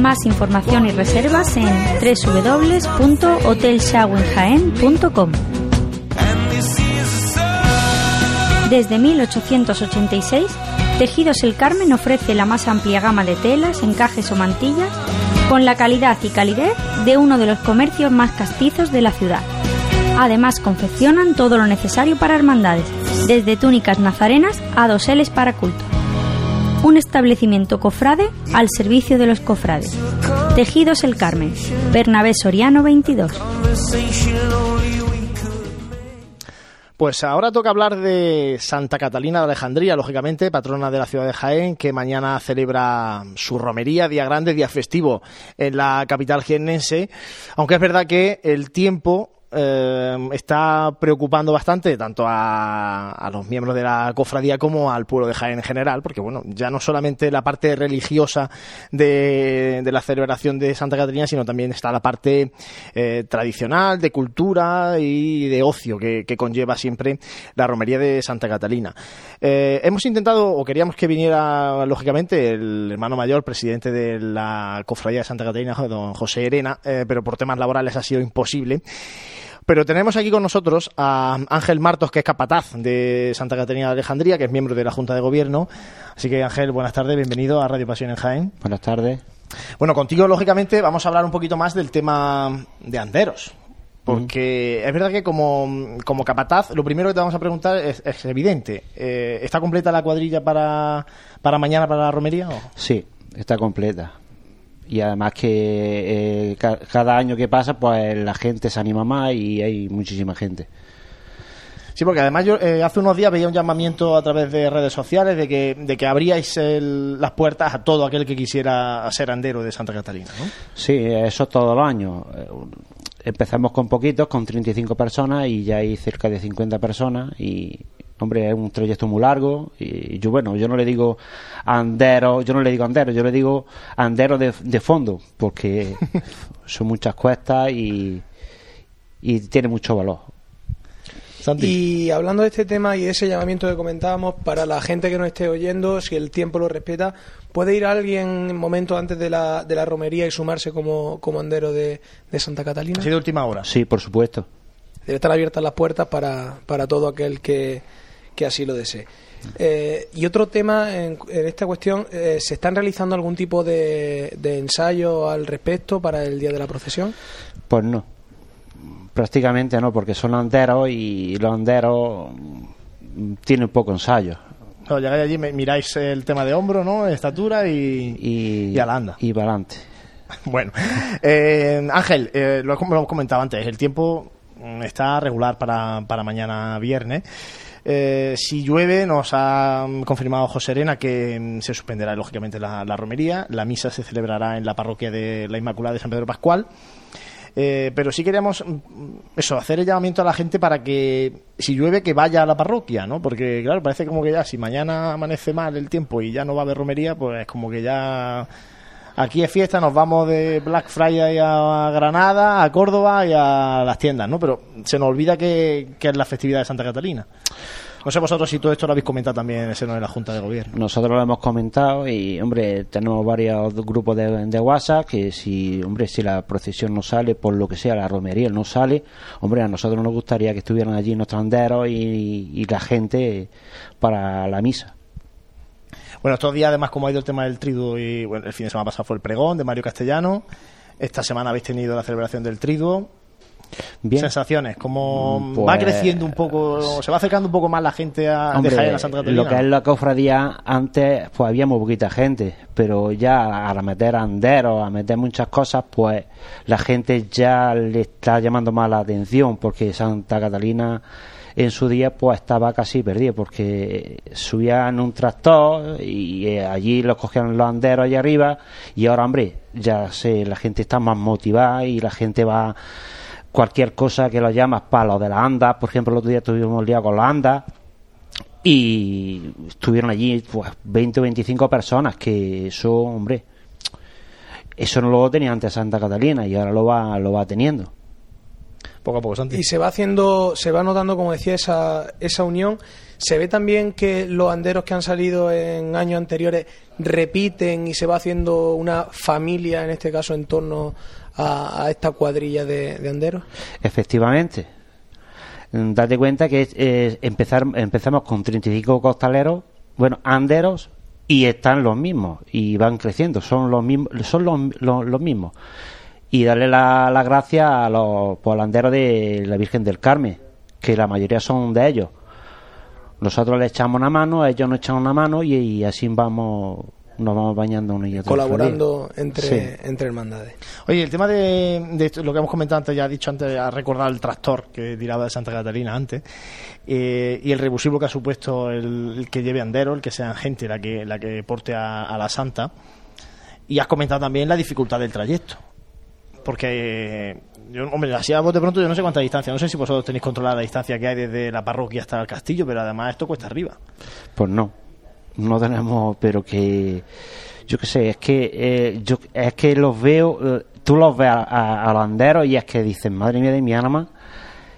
Más información y reservas en www.hotelshawenjaen.com. Desde 1886, Tejidos El Carmen ofrece la más amplia gama de telas, encajes o mantillas con la calidad y calidez de uno de los comercios más castizos de la ciudad. Además, confeccionan todo lo necesario para hermandades, desde túnicas nazarenas a doseles para culto. Un establecimiento cofrade al servicio de los cofrades. Tejidos El Carmen, Bernabé Soriano 22. Pues ahora toca hablar de Santa Catalina de Alejandría, lógicamente, patrona de la ciudad de Jaén, que mañana celebra su romería, día grande, día festivo en la capital jiennense. Aunque es verdad que el tiempo eh, está preocupando bastante tanto a, los miembros de la cofradía como al pueblo de Jaén en general, porque bueno, ya no solamente la parte religiosa de, la celebración de Santa Catarina, sino también está la parte eh, tradicional, de cultura y de ocio que, conlleva siempre la romería de Santa Catalina. Eh, hemos intentado, o queríamos que viniera, lógicamente, el hermano mayor, presidente de la cofradía de Santa Catalina, don José Herena, pero por temas laborales ha sido imposible. Pero tenemos aquí con nosotros a Ángel Martos, que es capataz de Santa Catarina de Alejandría, que es miembro de la Junta de Gobierno. Así que Ángel, buenas tardes, bienvenido a Radio Pasión en Jaén. Buenas tardes. Bueno, contigo, lógicamente, vamos a hablar un poquito más del tema de anderos. Porque es verdad que como, capataz, lo primero que te vamos a preguntar es, evidente. Eh, ¿Está completa la cuadrilla para, para mañana, para la romería? Sí, está completa y además que eh, cada año que pasa pues la gente se anima más y hay muchísima gente. Sí, porque además yo eh, hace unos días veía un llamamiento a través de redes sociales de que, de que abríais las puertas a todo aquel que quisiera ser andero de Santa Catalina, ¿no? Sí, eso todos los años. Eh, empezamos con poquitos, con 35 personas y ya hay cerca de 50 personas y, hombre, es un trayecto muy largo y yo, bueno, yo no le digo andero, yo no le digo andero, yo le digo andero de, de fondo, porque son muchas cuestas y, y tiene mucho valor. Y hablando de este tema y ese llamamiento que comentábamos, para la gente que nos esté oyendo, si el tiempo lo respeta, ¿puede ir alguien en momento antes de la, de la romería y sumarse como, como andero de, de Santa Catalina? ¿Ha de última hora? Sí, por supuesto. Debe estar abiertas las puertas para, para todo aquel que, que así lo desee. Eh, y otro tema en, esta cuestión, eh, ¿se están realizando algún tipo de, de ensayo al respecto para el día de la procesión? Pues no, prácticamente no, porque son anderos y los anderos tienen poco ensayo. No, llegáis allí, miráis el tema de hombro, ¿no? Estatura y, y, y alanda. Y para adelante. bueno, eh, Ángel, lo, lo comentaba antes, el tiempo está regular para, para mañana viernes. Eh, si llueve, nos ha confirmado José Arena que mm, se suspenderá lógicamente la, romería. La misa se celebrará en la parroquia de la Inmaculada de San Pedro Pascual. Eh, pero sí queríamos mm, eso, hacer el llamamiento a la gente para que si llueve que vaya a la parroquia, ¿no? Porque claro, parece como que ya si mañana amanece mal el tiempo y ya no va a haber romería, pues es como que ya aquí es fiesta, nos vamos de Black Friday a Granada, a Córdoba y a las tiendas, ¿no? Pero se nos olvida que, que es la festividad de Santa Catalina. No sé vosotros si todo esto lo habéis comentado también en el seno de la Junta de Gobierno. Nosotros lo hemos comentado y, hombre, tenemos varios grupos de, WhatsApp que si, hombre, si la procesión no sale, por lo que sea, la romería no sale, hombre, a nosotros nos gustaría que estuvieran allí nuestros anderos y la gente para la misa. Bueno, estos días, además, como ha ido el tema del triduo y bueno, el fin de semana pasado fue el pregón de Mario Castellano. Esta semana habéis tenido la celebración del triduo. Sensaciones, como mm, va pues, creciendo un poco, se va acercando un poco más la gente a dejar la Santa Catalina. Lo que es la cofradía, antes pues había muy poquita gente, pero ya a meter anderos, a meter muchas cosas, pues la gente ya le está llamando más la atención, porque Santa Catalina en su día pues estaba casi perdida porque subían un tractor y eh, allí los cogían los anderos allá arriba y ahora hombre ya sé la gente está más motivada y la gente va cualquier cosa que lo llamas palo de la anda, por ejemplo, el otro día tuvimos día con la anda y estuvieron allí pues 20 o 25 personas que eso, hombre, eso no lo tenía antes Santa Catalina y ahora lo va lo va teniendo. Poco a poco, Santi. Y se va haciendo, se va notando, como decía, esa, esa unión. Se ve también que los anderos que han salido en años anteriores repiten y se va haciendo una familia, en este caso, en torno a, esta cuadrilla de, anderos? Efectivamente. Mm, date cuenta que eh, empezar, empezamos con 35 costaleros, bueno, anderos, y están los mismos, y van creciendo, son los mismos, son los, los, mismos. Y darle la, la gracia a los, pues, anderos de la Virgen del Carmen, que la mayoría son de ellos. Nosotros le echamos una mano, ellos nos echan una mano y, así vamos nos vamos bañando uno y otro. Colaborando entre, entre hermandades. Oye, el tema de, lo que hemos comentado antes, ya ha dicho antes, ha recordado el tractor que tiraba de Santa Catalina antes, eh, y el rebusivo que ha supuesto el, que lleve andero, el que sea gente la que, la que porte a la Santa. Y has comentado también la dificultad del trayecto. Porque, yo, hombre, así a de pronto yo no sé cuánta distancia, no sé si vosotros tenéis controlada la distancia que hay desde la parroquia hasta el castillo, pero además esto cuesta arriba. Pues no, no tenemos, pero que, yo qué sé, es que, eh, yo, es que los veo, eh, tú los ves a, los anderos y es que dicen, madre mía de mi alma,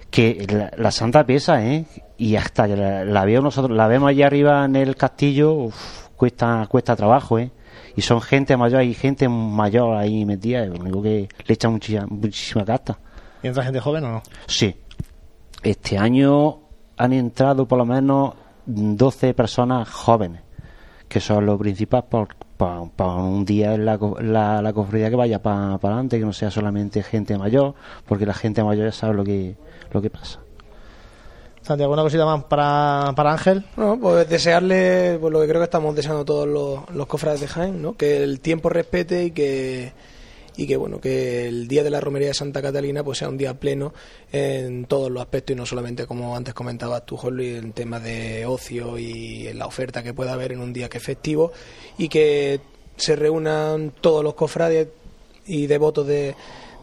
que la, santa pieza, ¿eh? Y hasta que la, veo nosotros, la vemos allá arriba en el castillo, cuesta, cuesta trabajo, ¿eh? Y son gente mayor, hay gente mayor ahí metida, lo único que le echan muchísima, muchísima casta. ¿Y entra gente joven o no? Sí. Este año han entrado por lo menos 12 personas jóvenes, que son lo principal para un día en la, la, la cofradía que vaya para adelante, que no sea solamente gente mayor, porque la gente mayor ya sabe lo que, lo que pasa. Santiago, ¿alguna cosita más para, para Ángel? No, pues desearle pues lo que creo que estamos deseando todos los, cofrades de Jaén, ¿no? Que el tiempo respete y que y que bueno que el día de la romería de Santa Catalina pues sea un día pleno en todos los aspectos y no solamente como antes comentabas tú Jorge en temas de ocio y en la oferta que pueda haber en un día que es festivo y que se reúnan todos los cofrades y devotos de,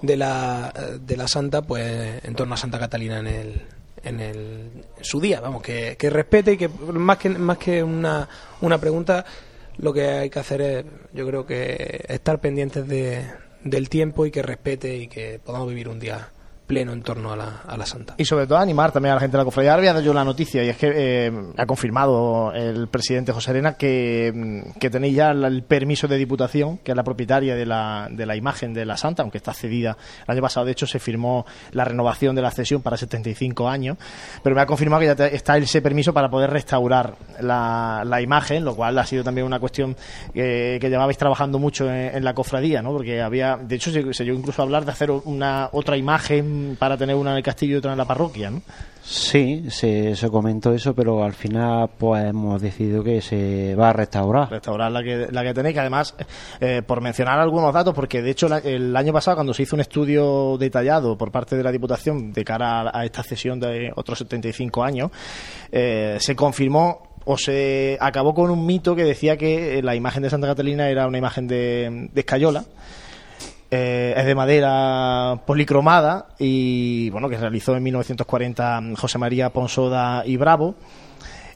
de la de la Santa pues en torno a Santa Catalina en el en, el, su día, vamos, que, que respete y que más que, más que una, una pregunta, lo que hay que hacer es, yo creo que estar pendientes de, del tiempo y que respete y que podamos vivir un día pleno en torno a la, a la Santa. Y sobre todo animar también a la gente de la cofradía. Ahora voy a yo la noticia y es que eh, ha confirmado el presidente José Arena que, mm, que tenéis ya el permiso de diputación, que es la propietaria de la, de la imagen de la Santa, aunque está cedida. El año pasado, de hecho, se firmó la renovación de la cesión para 75 años, pero me ha confirmado que ya está ese permiso para poder restaurar la, la imagen, lo cual ha sido también una cuestión que, que llevabais trabajando mucho en, la cofradía, ¿no? porque había, de hecho, se, se llegó incluso a hablar de hacer una otra imagen para tener una en el castillo y otra en la parroquia, ¿no? Sí, se, se comentó eso, pero al final pues hemos decidido que se va a restaurar. Restaurar la que, la que tenéis, que además, eh, por mencionar algunos datos, porque de hecho el año pasado cuando se hizo un estudio detallado por parte de la Diputación de cara a, esta cesión de otros 75 años, eh, se confirmó o se acabó con un mito que decía que la imagen de Santa Catalina era una imagen de, de escayola eh, es de madera policromada y bueno que realizó en 1940 José María Ponsoda y Bravo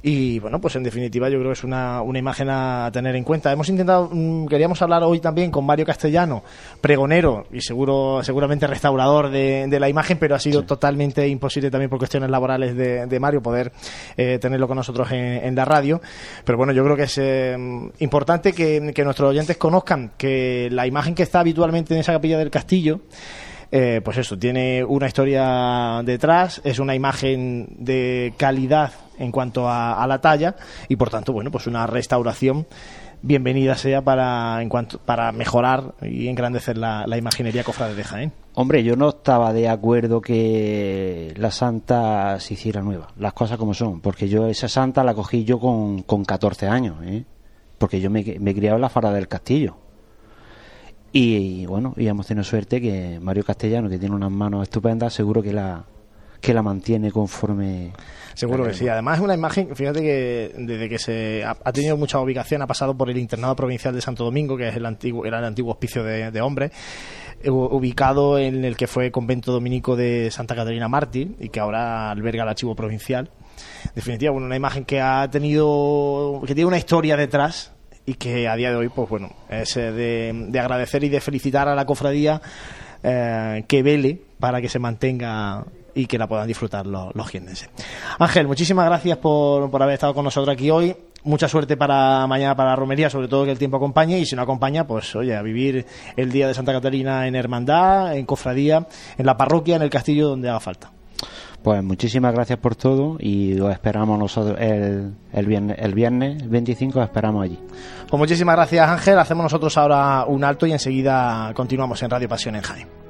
y bueno, pues en definitiva yo creo que es una, una imagen a tener en cuenta. Hemos intentado, mm, queríamos hablar hoy también con Mario Castellano, pregonero y seguro seguramente restaurador de, de la imagen, pero ha sido totalmente imposible también por cuestiones laborales de, de Mario poder eh, tenerlo con nosotros en, la radio. Pero bueno, yo creo que es eh, importante que, que nuestros oyentes conozcan que la imagen que está habitualmente en esa capilla del castillo, eh, pues eso, tiene una historia detrás, es una imagen de calidad en cuanto a, la talla y por tanto, bueno, pues una restauración bienvenida sea para en cuanto para mejorar y engrandecer la, imaginería cofrade de Jaén. Hombre, yo no estaba de acuerdo que la santa se hiciera nueva, las cosas como son, porque yo esa santa la cogí yo con, con 14 años, ¿eh? porque yo me, me criaba en la fara del castillo. Y, bueno, y hemos tenido suerte que Mario Castellano, que tiene unas manos estupendas, seguro que la, que la mantiene conforme. Seguro que sí. Además es una imagen, fíjate que desde que se ha, tenido mucha ubicación, ha pasado por el internado provincial de Santo Domingo, que es el antiguo, era el antiguo hospicio de, hombres, eh, ubicado en el que fue convento dominico de Santa Catarina Mártir y que ahora alberga el archivo provincial. En definitiva, bueno, una imagen que ha tenido, que tiene una historia detrás y que a día de hoy, pues bueno, es eh, de, agradecer y de felicitar a la cofradía eh, que vele para que se mantenga y que la puedan disfrutar los, los Ángel, muchísimas gracias por, por haber estado con nosotros aquí hoy. Mucha suerte para mañana para la romería, sobre todo que el tiempo acompañe y si no acompaña, pues oye, a vivir el día de Santa Catalina en hermandad, en cofradía, en la parroquia, en el castillo donde haga falta. Pues muchísimas gracias por todo y lo esperamos nosotros el, el, viernes, el viernes 25, esperamos allí. Pues muchísimas gracias Ángel, hacemos nosotros ahora un alto y enseguida continuamos en Radio Pasión en Jaén.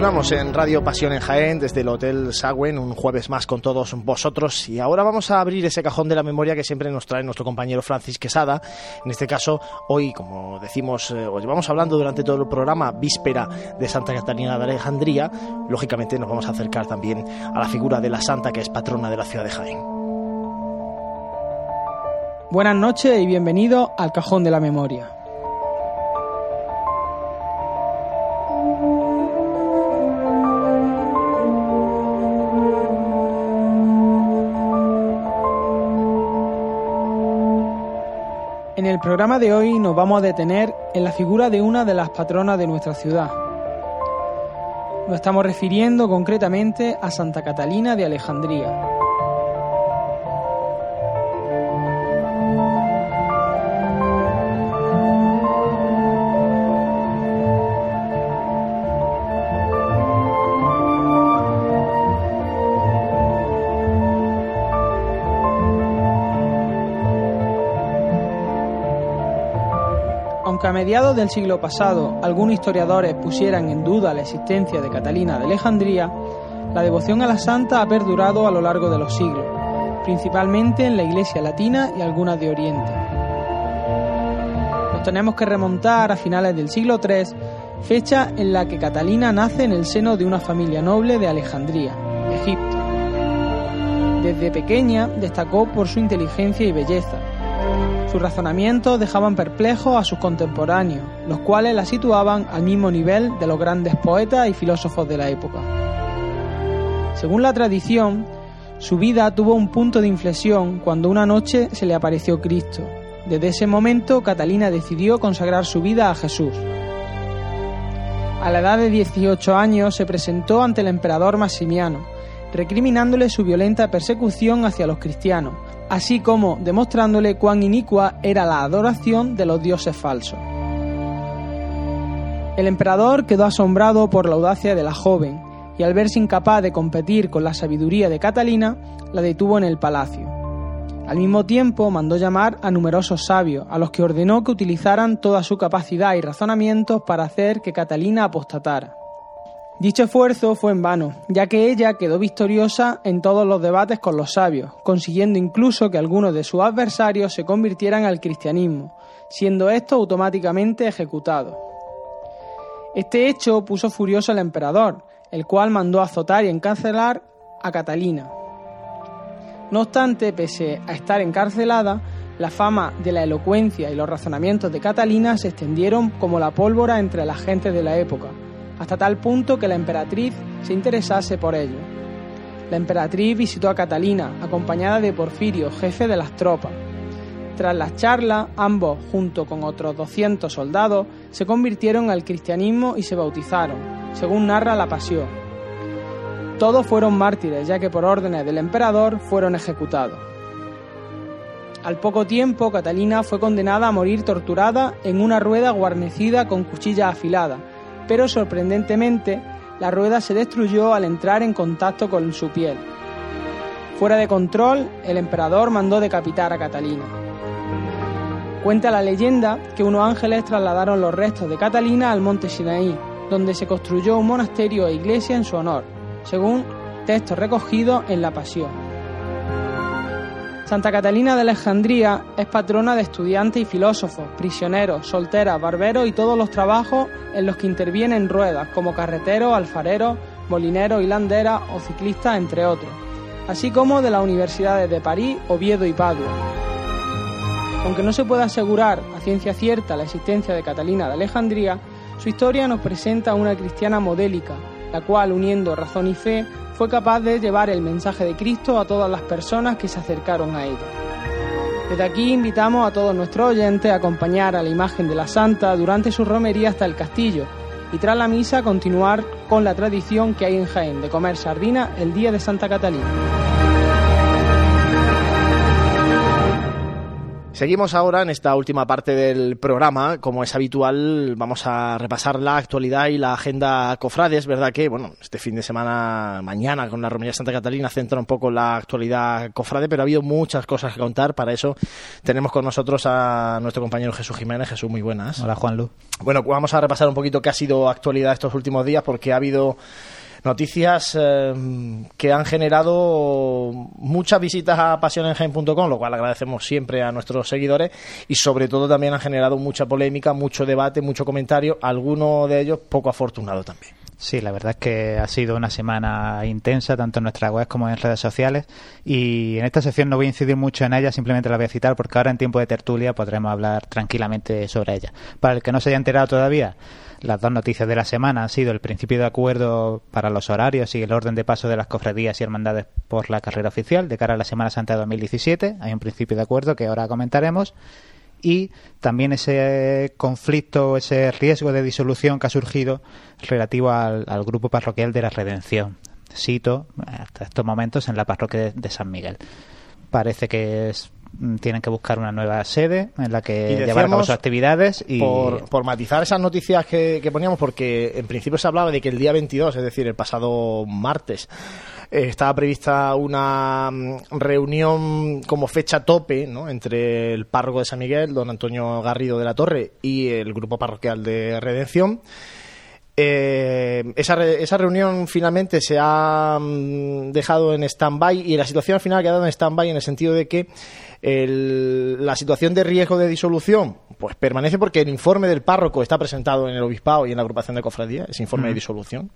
Continuamos en Radio Pasión en Jaén desde el Hotel Sagüen, un jueves más con todos vosotros. Y ahora vamos a abrir ese cajón de la memoria que siempre nos trae nuestro compañero Francis Quesada. En este caso, hoy, como decimos, eh, os llevamos hablando durante todo el programa, víspera de Santa Catalina de Alejandría. Lógicamente, nos vamos a acercar también a la figura de la santa que es patrona de la ciudad de Jaén. Buenas noches y bienvenido al cajón de la memoria. En el programa de hoy nos vamos a detener en la figura de una de las patronas de nuestra ciudad. Nos estamos refiriendo concretamente a Santa Catalina de Alejandría. Aunque a mediados del siglo pasado algunos historiadores pusieran en duda la existencia de Catalina de Alejandría, la devoción a la santa ha perdurado a lo largo de los siglos, principalmente en la Iglesia latina y algunas de Oriente. Nos tenemos que remontar a finales del siglo III, fecha en la que Catalina nace en el seno de una familia noble de Alejandría, Egipto. Desde pequeña destacó por su inteligencia y belleza, sus razonamientos dejaban perplejos a sus contemporáneos, los cuales la situaban al mismo nivel de los grandes poetas y filósofos de la época. Según la tradición, su vida tuvo un punto de inflexión cuando una noche se le apareció Cristo. Desde ese momento, Catalina decidió consagrar su vida a Jesús. A la edad de 18 años se presentó ante el emperador Maximiano, recriminándole su violenta persecución hacia los cristianos, así como demostrándole cuán inicua era la adoración de los dioses falsos. El emperador quedó asombrado por la audacia de la joven y al verse incapaz de competir con la sabiduría de Catalina, la detuvo en el palacio. Al mismo tiempo mandó llamar a numerosos sabios, a los que ordenó que utilizaran toda su capacidad y razonamientos para hacer que Catalina apostatara. Dicho esfuerzo fue en vano, ya que ella quedó victoriosa en todos los debates con los sabios, consiguiendo incluso que algunos de sus adversarios se convirtieran al cristianismo, siendo esto automáticamente ejecutado. Este hecho puso furioso al emperador, el cual mandó azotar y encarcelar a Catalina. No obstante, pese a estar encarcelada, la fama de la elocuencia y los razonamientos de Catalina se extendieron como la pólvora entre las gentes de la época, hasta tal punto que la emperatriz se interesase por ello. La emperatriz visitó a Catalina, acompañada de Porfirio, jefe de las tropas. Tras las charlas, ambos, junto con otros 200 soldados, se convirtieron al cristianismo y se bautizaron, según narra la Pasión. Todos fueron mártires, ya que por órdenes del emperador fueron ejecutados. Al poco tiempo, Catalina fue condenada a morir torturada en una rueda guarnecida con cuchillas afiladas, pero sorprendentemente la rueda se destruyó al entrar en contacto con su piel. Fuera de control, el emperador mandó decapitar a Catalina. Cuenta la leyenda que unos ángeles trasladaron los restos de Catalina al monte Sinaí, donde se construyó un monasterio e iglesia en su honor, según textos recogidos en la Pasión. Santa Catalina de Alejandría es patrona de estudiantes y filósofos, prisioneros, solteras, barberos y todos los trabajos en los que intervienen ruedas, como carreteros, alfareros, molineros, hilanderas o ciclistas, entre otros, así como de las universidades de París, Oviedo y Padua. Aunque no se puede asegurar a ciencia cierta la existencia de Catalina de Alejandría, su historia nos presenta a una cristiana modélica, la cual, uniendo razón y fe, fue capaz de llevar el mensaje de Cristo a todas las personas que se acercaron a ella. Desde aquí invitamos a todos nuestros oyentes a acompañar a la imagen de la Santa durante su romería hasta el castillo y tras la misa continuar con la tradición que hay en Jaén de comer sardina el día de Santa Catalina. Seguimos ahora en esta última parte del programa. Como es habitual, vamos a repasar la actualidad y la agenda cofrade. Es verdad que, bueno, este fin de semana, mañana, con la Romería Santa Catalina, centra un poco la actualidad cofrade, pero ha habido muchas cosas que contar. Para eso tenemos con nosotros a nuestro compañero Jesús Jiménez. Jesús, muy buenas. Hola, Juan. Bueno, vamos a repasar un poquito qué ha sido actualidad estos últimos días, porque ha habido Noticias eh, que han generado muchas visitas a pasionengen.com, lo cual agradecemos siempre a nuestros seguidores y sobre todo también han generado mucha polémica, mucho debate, mucho comentario, algunos de ellos poco afortunado también. Sí, la verdad es que ha sido una semana intensa, tanto en nuestra web como en redes sociales. Y en esta sección no voy a incidir mucho en ella, simplemente la voy a citar porque ahora en tiempo de tertulia podremos hablar tranquilamente sobre ella. Para el que no se haya enterado todavía, las dos noticias de la semana han sido el principio de acuerdo para los horarios y el orden de paso de las cofradías y hermandades por la carrera oficial de cara a la Semana Santa de 2017. Hay un principio de acuerdo que ahora comentaremos. Y también ese conflicto, ese riesgo de disolución que ha surgido relativo al, grupo parroquial de la Redención. Cito hasta estos momentos en la parroquia de San Miguel. Parece que es tienen que buscar una nueva sede en la que llevar a cabo sus actividades y por, matizar esas noticias que, poníamos porque en principio se hablaba de que el día 22 es decir el pasado martes eh, estaba prevista una mm, reunión como fecha tope ¿no? entre el párroco de San Miguel don Antonio Garrido de la Torre y el grupo parroquial de Redención eh, esa, esa, reunión finalmente se ha mm, dejado en stand-by y la situación al final ha quedado en stand-by en el sentido de que la situación de riesgo de disolución pues permanece porque el informe del párroco está presentado en el obispado y en la agrupación de cofradía, ese informe de disolución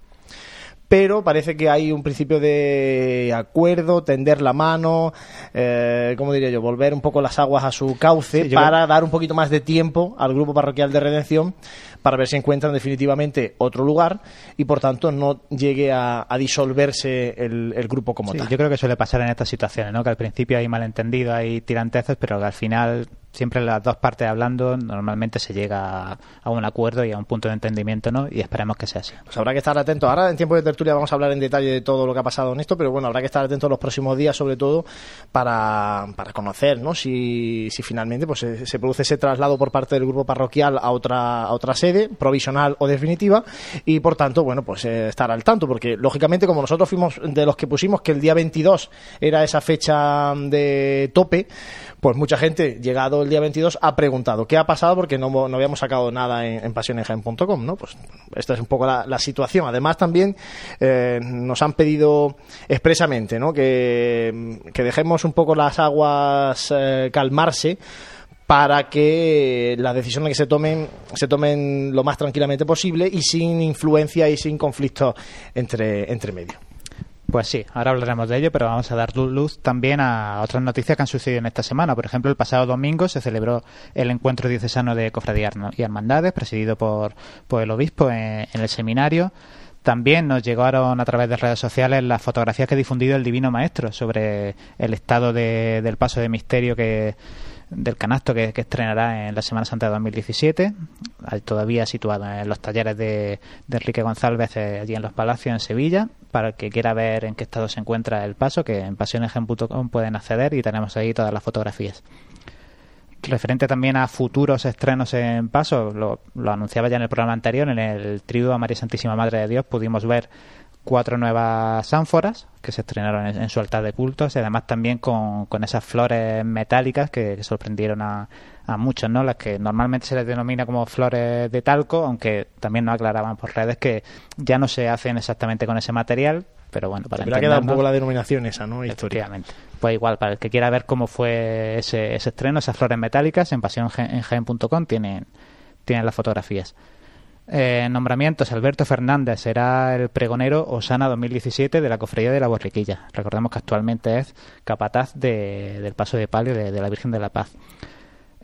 pero parece que hay un principio de acuerdo, tender la mano, eh, ¿cómo diría yo? Volver un poco las aguas a su cauce para dar un poquito más de tiempo al grupo parroquial de redención para ver si encuentran definitivamente otro lugar y por tanto no llegue a, disolverse el, grupo como tal. Yo creo que suele pasar en estas situaciones, ¿no? que al principio hay malentendido, hay tiranteces, pero que al final siempre las dos partes hablando normalmente se llega a un acuerdo y a un punto de entendimiento, ¿no? Y esperemos que sea así. Pues habrá que estar atentos. Ahora en tiempo de tertulia vamos a hablar en detalle de todo lo que ha pasado en esto, pero bueno, habrá que estar atentos los próximos días, sobre todo para, para conocer, ¿no? Si, si finalmente pues se, produce ese traslado por parte del grupo parroquial a otra a otra sede, provisional o definitiva, y por tanto, bueno, pues eh, estar al tanto, porque lógicamente como nosotros fuimos de los que pusimos que el día 22 era esa fecha de tope, pues mucha gente, llegado el día 22, ha preguntado qué ha pasado porque no, no habíamos sacado nada en, en ¿no? Pues esta es un poco la, situación. Además, también eh, nos han pedido expresamente, ¿no? Que, dejemos un poco las aguas eh, calmarse para que las decisiones que se tomen se tomen lo más tranquilamente posible y sin influencia y sin conflicto entre, entre medio. Pues sí, ahora hablaremos de ello, pero vamos a dar luz también a otras noticias que han sucedido en esta semana. Por ejemplo, el pasado domingo se celebró el encuentro diocesano de cofradías y hermandades, presidido por, por el obispo en, el seminario. También nos llegaron a través de redes sociales las fotografías que ha difundido el Divino Maestro sobre el estado del paso de misterio que del canasto que, estrenará en la Semana Santa de 2017, todavía situado en los talleres de, Enrique González eh, allí en los Palacios en Sevilla, para el que quiera ver en qué estado se encuentra el paso, que en pasionesgen.com pueden acceder y tenemos ahí todas las fotografías. Referente también a futuros estrenos en paso, lo, anunciaba ya en el programa anterior, en el trío a María Santísima Madre de Dios pudimos ver cuatro nuevas ánforas que se estrenaron en, su altar de cultos y además también con, esas flores metálicas que, sorprendieron a, a, muchos, ¿no? Las que normalmente se les denomina como flores de talco, aunque también nos aclaraban por redes que ya no se hacen exactamente con ese material, pero bueno, para Pero ha quedado un poco la denominación esa, ¿no? Históricamente. Pues igual, para el que quiera ver cómo fue ese, ese estreno, esas flores metálicas, en pasiongen.com tienen, tienen las fotografías. Eh, nombramientos, Alberto Fernández será el pregonero Osana 2017 de la Cofradía de la Borriquilla. Recordemos que actualmente es capataz del Paso de Palio de, la Virgen de la Paz.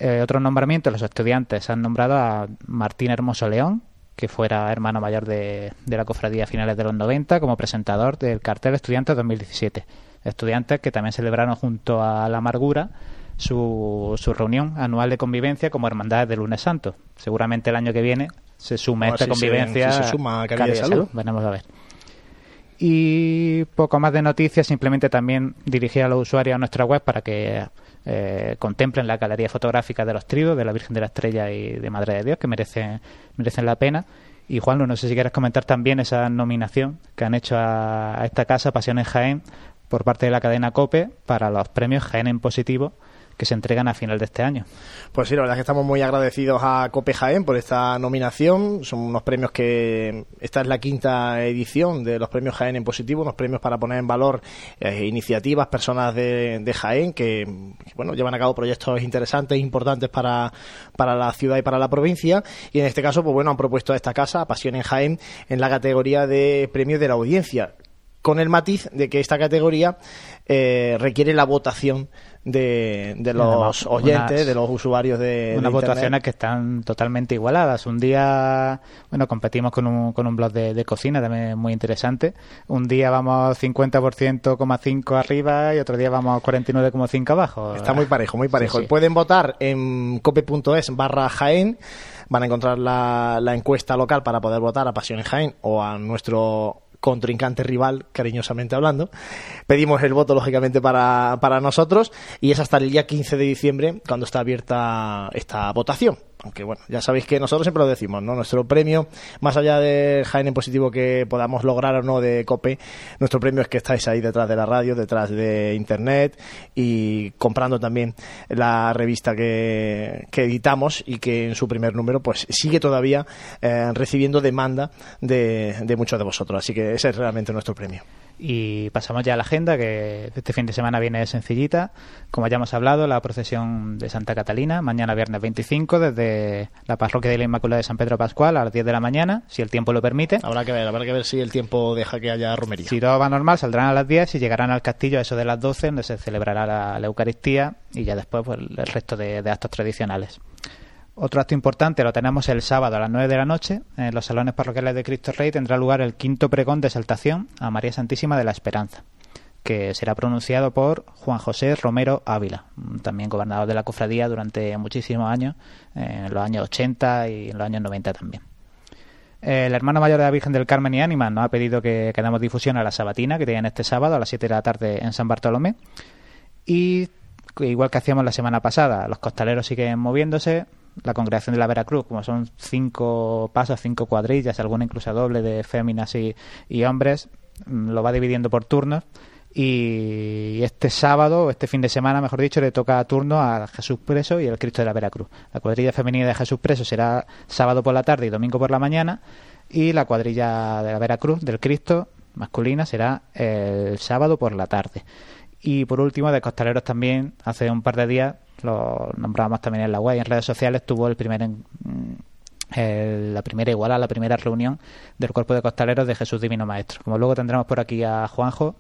Eh, otros nombramientos, los estudiantes han nombrado a Martín Hermoso León, que fuera hermano mayor de, la cofradía a finales de los 90, como presentador del cartel Estudiantes 2017. Estudiantes que también celebraron junto a la Amargura su, su reunión anual de convivencia como hermandad de Lunes Santo. Seguramente el año que viene se suma esta convivencia. Se, suma de salud. Veremos a ver. Y poco más de noticias, simplemente también dirigir a los usuarios a nuestra web para que eh, contemplen la galería fotográfica de los tribus, de la Virgen de la Estrella y de Madre de Dios, que merecen, merecen la pena. Y Juan, no sé si quieres comentar también esa nominación que han hecho a, a esta casa, Pasiones Jaén, por parte de la cadena COPE para los premios Jaén en positivo que se entregan a final de este año. Pues sí, la verdad es que estamos muy agradecidos a Cope Jaén por esta nominación. Son unos premios que esta es la quinta edición de los premios Jaén en positivo, unos premios para poner en valor eh, iniciativas, personas de, de Jaén que, bueno llevan a cabo proyectos interesantes e importantes para, para la ciudad y para la provincia. Y en este caso, pues bueno, han propuesto a esta casa, Pasión en Jaén, en la categoría de premios de la audiencia con el matiz de que esta categoría eh, requiere la votación de, de los oyentes, unas, de los usuarios de, unas de votaciones que están totalmente igualadas. Un día, bueno, competimos con un, con un blog de, de cocina también muy interesante. Un día vamos 50,5 arriba y otro día vamos 49,5 abajo. Está muy parejo, muy parejo. Sí, sí. Pueden votar en cope.es barra Jaén. Van a encontrar la, la encuesta local para poder votar a Pasión en Jaén o a nuestro contrincante rival, cariñosamente hablando. Pedimos el voto, lógicamente, para, para nosotros y es hasta el día 15 de diciembre cuando está abierta esta votación. Aunque bueno, ya sabéis que nosotros siempre lo decimos, ¿no? Nuestro premio, más allá de Jaén positivo que podamos lograr o no de COPE, nuestro premio es que estáis ahí detrás de la radio, detrás de Internet y comprando también la revista que, que editamos y que en su primer número pues sigue todavía eh, recibiendo demanda de, de muchos de vosotros. Así que ese es realmente nuestro premio. Y pasamos ya a la agenda, que este fin de semana viene sencillita. Como ya hemos hablado, la procesión de Santa Catalina, mañana viernes 25, desde la parroquia de la Inmaculada de San Pedro Pascual a las 10 de la mañana, si el tiempo lo permite. Habrá que ver, habrá que ver si el tiempo deja que haya romería. Si todo va normal, saldrán a las 10 y llegarán al castillo a eso de las 12, donde se celebrará la, la Eucaristía y ya después pues, el resto de, de actos tradicionales. Otro acto importante lo tenemos el sábado a las 9 de la noche. En los salones parroquiales de Cristo Rey tendrá lugar el quinto pregón de exaltación a María Santísima de la Esperanza, que será pronunciado por Juan José Romero Ávila, también gobernador de la cofradía durante muchísimos años, en los años 80 y en los años 90 también. El hermano mayor de la Virgen del Carmen y Ánima nos ha pedido que, que demos difusión a la sabatina que tienen este sábado a las 7 de la tarde en San Bartolomé. Y igual que hacíamos la semana pasada, los costaleros siguen moviéndose, la congregación de la Veracruz, como son cinco pasos, cinco cuadrillas, alguna incluso doble de féminas y, hombres, mm, lo va dividiendo por turnos. Y este sábado, este fin de semana, mejor dicho, le toca turno a Jesús Preso y el Cristo de la Veracruz. La cuadrilla femenina de Jesús Preso será sábado por la tarde y domingo por la mañana. Y la cuadrilla de la Veracruz, del Cristo, masculina, será el sábado por la tarde. Y por último, de costaleros también, hace un par de días, lo nombrábamos también en la web y en redes sociales, tuvo el primer en, el, la primera iguala, la primera reunión del cuerpo de costaleros de Jesús Divino Maestro. Como luego tendremos por aquí a Juanjo,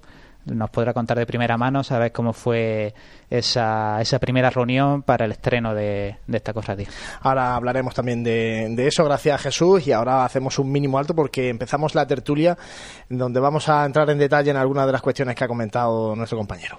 nos podrá contar de primera mano, saber cómo fue esa, esa primera reunión para el estreno de, de esta cofradía. Ahora hablaremos también de, de, eso, gracias a Jesús, y ahora hacemos un mínimo alto porque empezamos la tertulia donde vamos a entrar en detalle en algunas de las cuestiones que ha comentado nuestro compañero.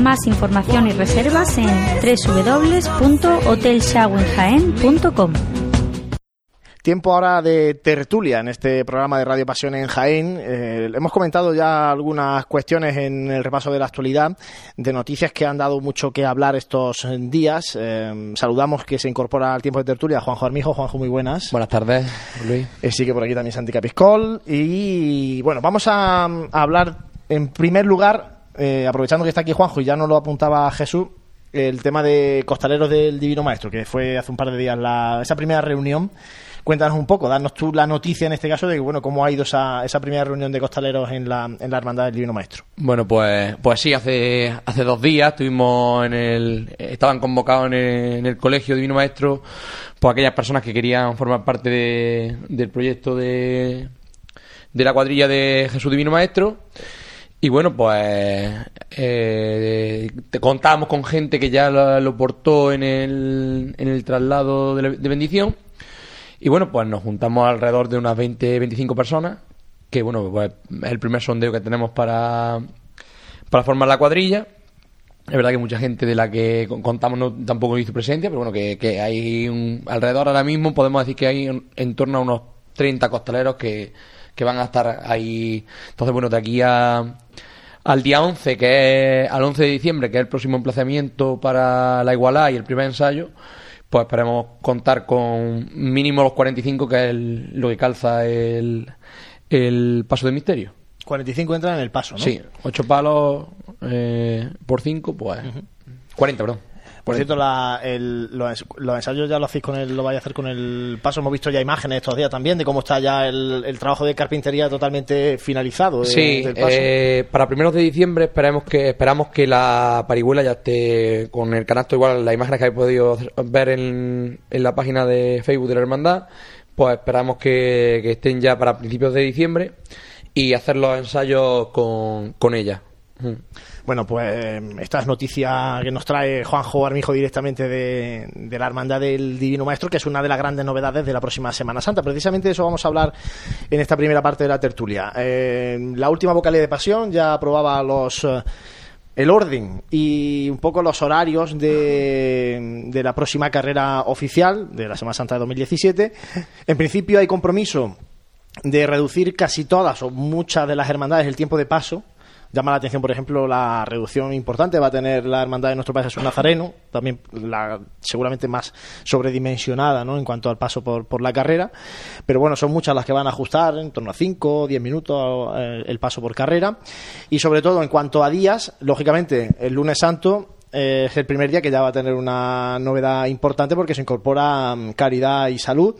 Más información y reservas en www.hotelshawenjaen.com. Tiempo ahora de tertulia en este programa de Radio Pasión en Jaén. Eh, hemos comentado ya algunas cuestiones en el repaso de la actualidad, de noticias que han dado mucho que hablar estos días. Eh, saludamos que se incorpora al tiempo de tertulia Juanjo Armijo. Juanjo, muy buenas. Buenas tardes, Luis. Eh, sigue por aquí también Santi Capiscol. Y bueno, vamos a, a hablar en primer lugar eh, aprovechando que está aquí Juanjo y ya no lo apuntaba Jesús, el tema de Costaleros del Divino Maestro, que fue hace un par de días la, esa primera reunión. Cuéntanos un poco, danos tú la noticia en este caso de bueno, cómo ha ido esa, esa primera reunión de costaleros en la, en la Hermandad del Divino Maestro. Bueno, pues, pues sí, hace, hace dos días estuvimos en el, estaban convocados en el, en el Colegio Divino Maestro pues aquellas personas que querían formar parte de, del proyecto de, de la cuadrilla de Jesús Divino Maestro. Y bueno, pues eh, te contamos con gente que ya lo, portó en el, en el traslado de, la- de bendición. Y bueno, pues nos juntamos alrededor de unas 20, 25 personas, que bueno, pues es el primer sondeo que tenemos para, para formar la cuadrilla. Es verdad que mucha gente de la que con- contamos no, tampoco hizo presencia, pero bueno, que, que hay un, alrededor ahora mismo podemos decir que hay en, en torno a unos 30 costaleros que, que van a estar ahí. Entonces, bueno, de aquí a, al día 11, que es al 11 de diciembre, que es el próximo emplazamiento para la igualdad y el primer ensayo, pues esperemos contar con mínimo los 45, que es el- lo que calza el, el paso de misterio. 45 entran en el paso, ¿no? Sí, 8 palos eh, por 5, pues 40, perdón. Por cierto, la- el- los, los ensayos ya lo hacéis con el, lo vais a hacer con el paso. Hemos visto ya imágenes estos días también de cómo está ya el, el trabajo de carpintería totalmente finalizado. de- Sí, del paso. eh, para primeros de diciembre esperamos que esperamos que la parihuela ya esté con el canasto igual las imágenes que habéis podido ver en, en la página de Facebook de la hermandad, pues esperamos que, que estén ya para principios de diciembre y hacer los ensayos con, con ella. Mm. Bueno, pues eh, esta es noticia que nos trae Juanjo Armijo directamente de, la Hermandad del Divino Maestro, que es una de las grandes novedades de la próxima Semana Santa. Precisamente de eso vamos a hablar en esta primera parte de la tertulia. Eh, la última vocalía de pasión ya aprobaba los... eh, el orden y un poco los horarios de, de la próxima carrera oficial de la Semana Santa de 2017. En principio hay compromiso de reducir casi todas o muchas de las hermandades el tiempo de paso. Llama la atención, por ejemplo, la reducción importante va a tener la hermandad de nuestro Padre Jesús Nazareno, también la seguramente más sobredimensionada ¿no? en cuanto al paso por, por la carrera. Pero bueno, son muchas las que van a ajustar, en torno a 5 o 10 minutos eh, el paso por carrera. Y sobre todo, en cuanto a días, lógicamente, el lunes santo eh, es el primer día que ya va a tener una novedad importante porque se incorpora mm, caridad y salud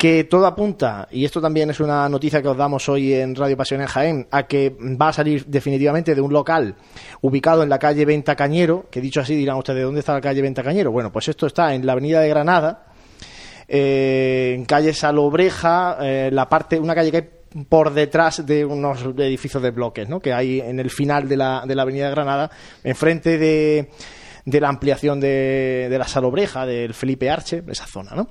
que todo apunta, y esto también es una noticia que os damos hoy en Radio Pasión Jaén, a que va a salir definitivamente de un local ubicado en la calle Venta Cañero, que dicho así dirán ustedes, ¿dónde está la calle Venta Cañero? Bueno, pues esto está en la avenida de Granada, eh, en calle Salobreja, eh, la parte, una calle que hay por detrás de unos edificios de bloques, ¿no? que hay en el final de la, de la avenida de Granada, enfrente de, de la ampliación de, de la Salobreja, del Felipe Arche, esa zona, ¿no?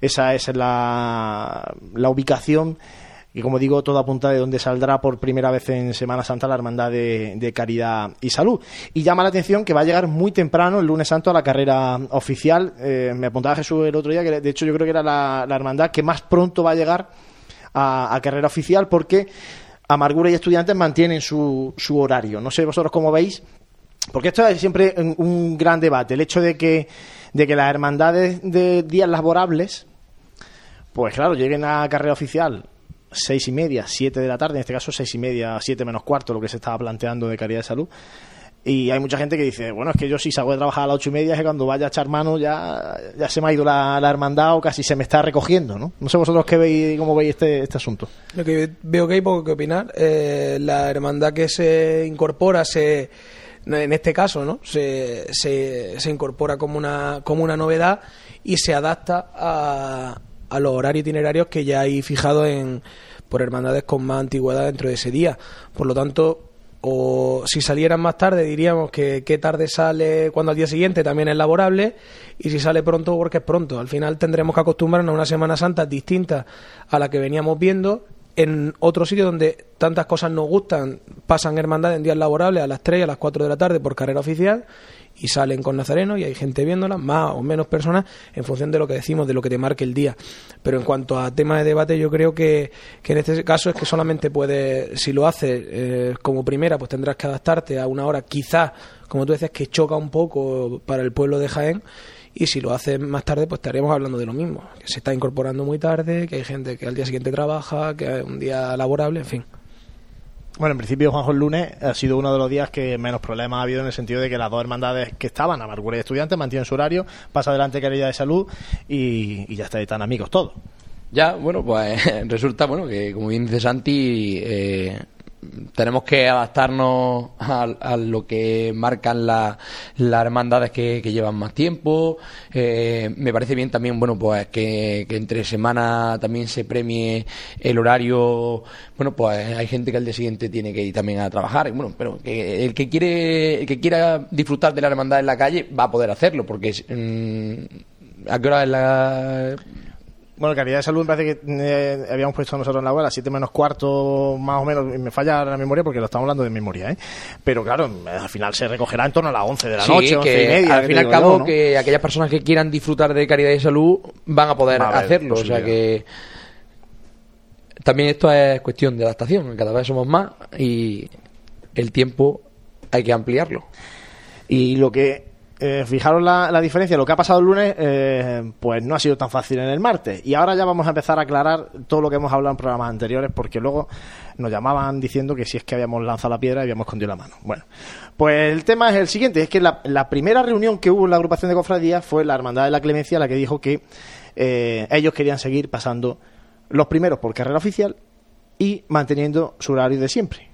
Esa es la, la ubicación y como digo, todo apunta de donde saldrá por primera vez en Semana Santa la Hermandad de, de Caridad y Salud. Y llama la atención que va a llegar muy temprano el lunes santo a la carrera oficial. Eh, me apuntaba Jesús el otro día que de hecho yo creo que era la, hermandad que más pronto va a llegar a, a carrera oficial porque Amargura y Estudiantes mantienen su, su horario. No sé vosotros cómo veis, porque esto es siempre un, un gran debate. El hecho de que, de que las hermandades de días laborables, pues claro, lleguen a carrera oficial seis y media, siete de la tarde, en este caso seis y media, siete menos cuarto, lo que se estaba planteando de calidad de salud. Y hay mucha gente que dice, bueno, es que yo si salgo de trabajar a las ocho y media es que cuando vaya a echar mano ya, ya se me ha ido la, la hermandad o casi se me está recogiendo, ¿no? No sé vosotros qué veis, cómo veis este, este asunto. Lo que veo que hay poco que opinar. Eh, la hermandad que se incorpora se en este caso, ¿no? Se, se, se incorpora como una, como una novedad y se adapta a, a los horarios itinerarios que ya hay fijados en, por hermandades con más antigüedad dentro de ese día. Por lo tanto, o si salieran más tarde diríamos que qué tarde sale cuando al día siguiente también es laborable y si sale pronto porque es pronto. Al final tendremos que acostumbrarnos a una Semana Santa distinta a la que veníamos viendo en otro sitio donde tantas cosas nos gustan, pasan hermandades en días laborables a las 3 y a las 4 de la tarde por carrera oficial y salen con Nazareno y hay gente viéndolas, más o menos personas, en función de lo que decimos, de lo que te marque el día. Pero en cuanto a tema de debate, yo creo que, que en este caso es que solamente puedes, si lo haces eh, como primera, pues tendrás que adaptarte a una hora quizás, como tú decías, que choca un poco para el pueblo de Jaén. Y si lo haces más tarde, pues estaríamos hablando de lo mismo, que se está incorporando muy tarde, que hay gente que al día siguiente trabaja, que es un día laborable, en fin. Bueno, en principio, Juanjo, el lunes ha sido uno de los días que menos problemas ha habido en el sentido de que las dos hermandades que estaban, Amargura y Estudiantes, mantienen su horario, pasa adelante Caridad de Salud y, y ya está, están amigos todos. Ya, bueno, pues resulta, bueno, que como bien dice Santi, eh, tenemos que adaptarnos a, lo que marcan la- las hermandades que, llevan más tiempo. Eh, me parece bien también, bueno, pues que, que entre semana también se premie el horario. Bueno, pues hay gente que al día siguiente tiene que ir también a trabajar. Y bueno, pero que el que quiere, el que quiera disfrutar de la hermandad en la calle va a poder hacerlo, porque mm, ¿a qué hora es la Bueno, Caridad de Salud me parece que eh, habíamos puesto nosotros en la web a las 7 menos cuarto, más o menos, y me falla la memoria porque lo estamos hablando de memoria, ¿eh? Pero claro, al final se recogerá en torno a las 11 de la Sí, noche, 11 que y media. al fin y al cabo yo, ¿no? que aquellas personas que quieran disfrutar de caridad y salud van a poder hacerlo. O sea que también esto es cuestión de adaptación. Cada vez somos más y el tiempo hay que ampliarlo. Y lo que, eh, fijaros la, diferencia, lo que ha pasado el lunes, eh, pues no ha sido tan fácil en el martes. Y ahora ya vamos a empezar a aclarar todo lo que hemos hablado en programas anteriores, porque luego nos llamaban diciendo que si es que habíamos lanzado la piedra habíamos escondido la mano. Bueno, pues el tema es el siguiente, es que la, primera reunión que hubo en la agrupación de cofradías fue la Hermandad de la Clemencia la que dijo que eh, ellos querían seguir pasando los primeros por carrera oficial y manteniendo su horario de siempre.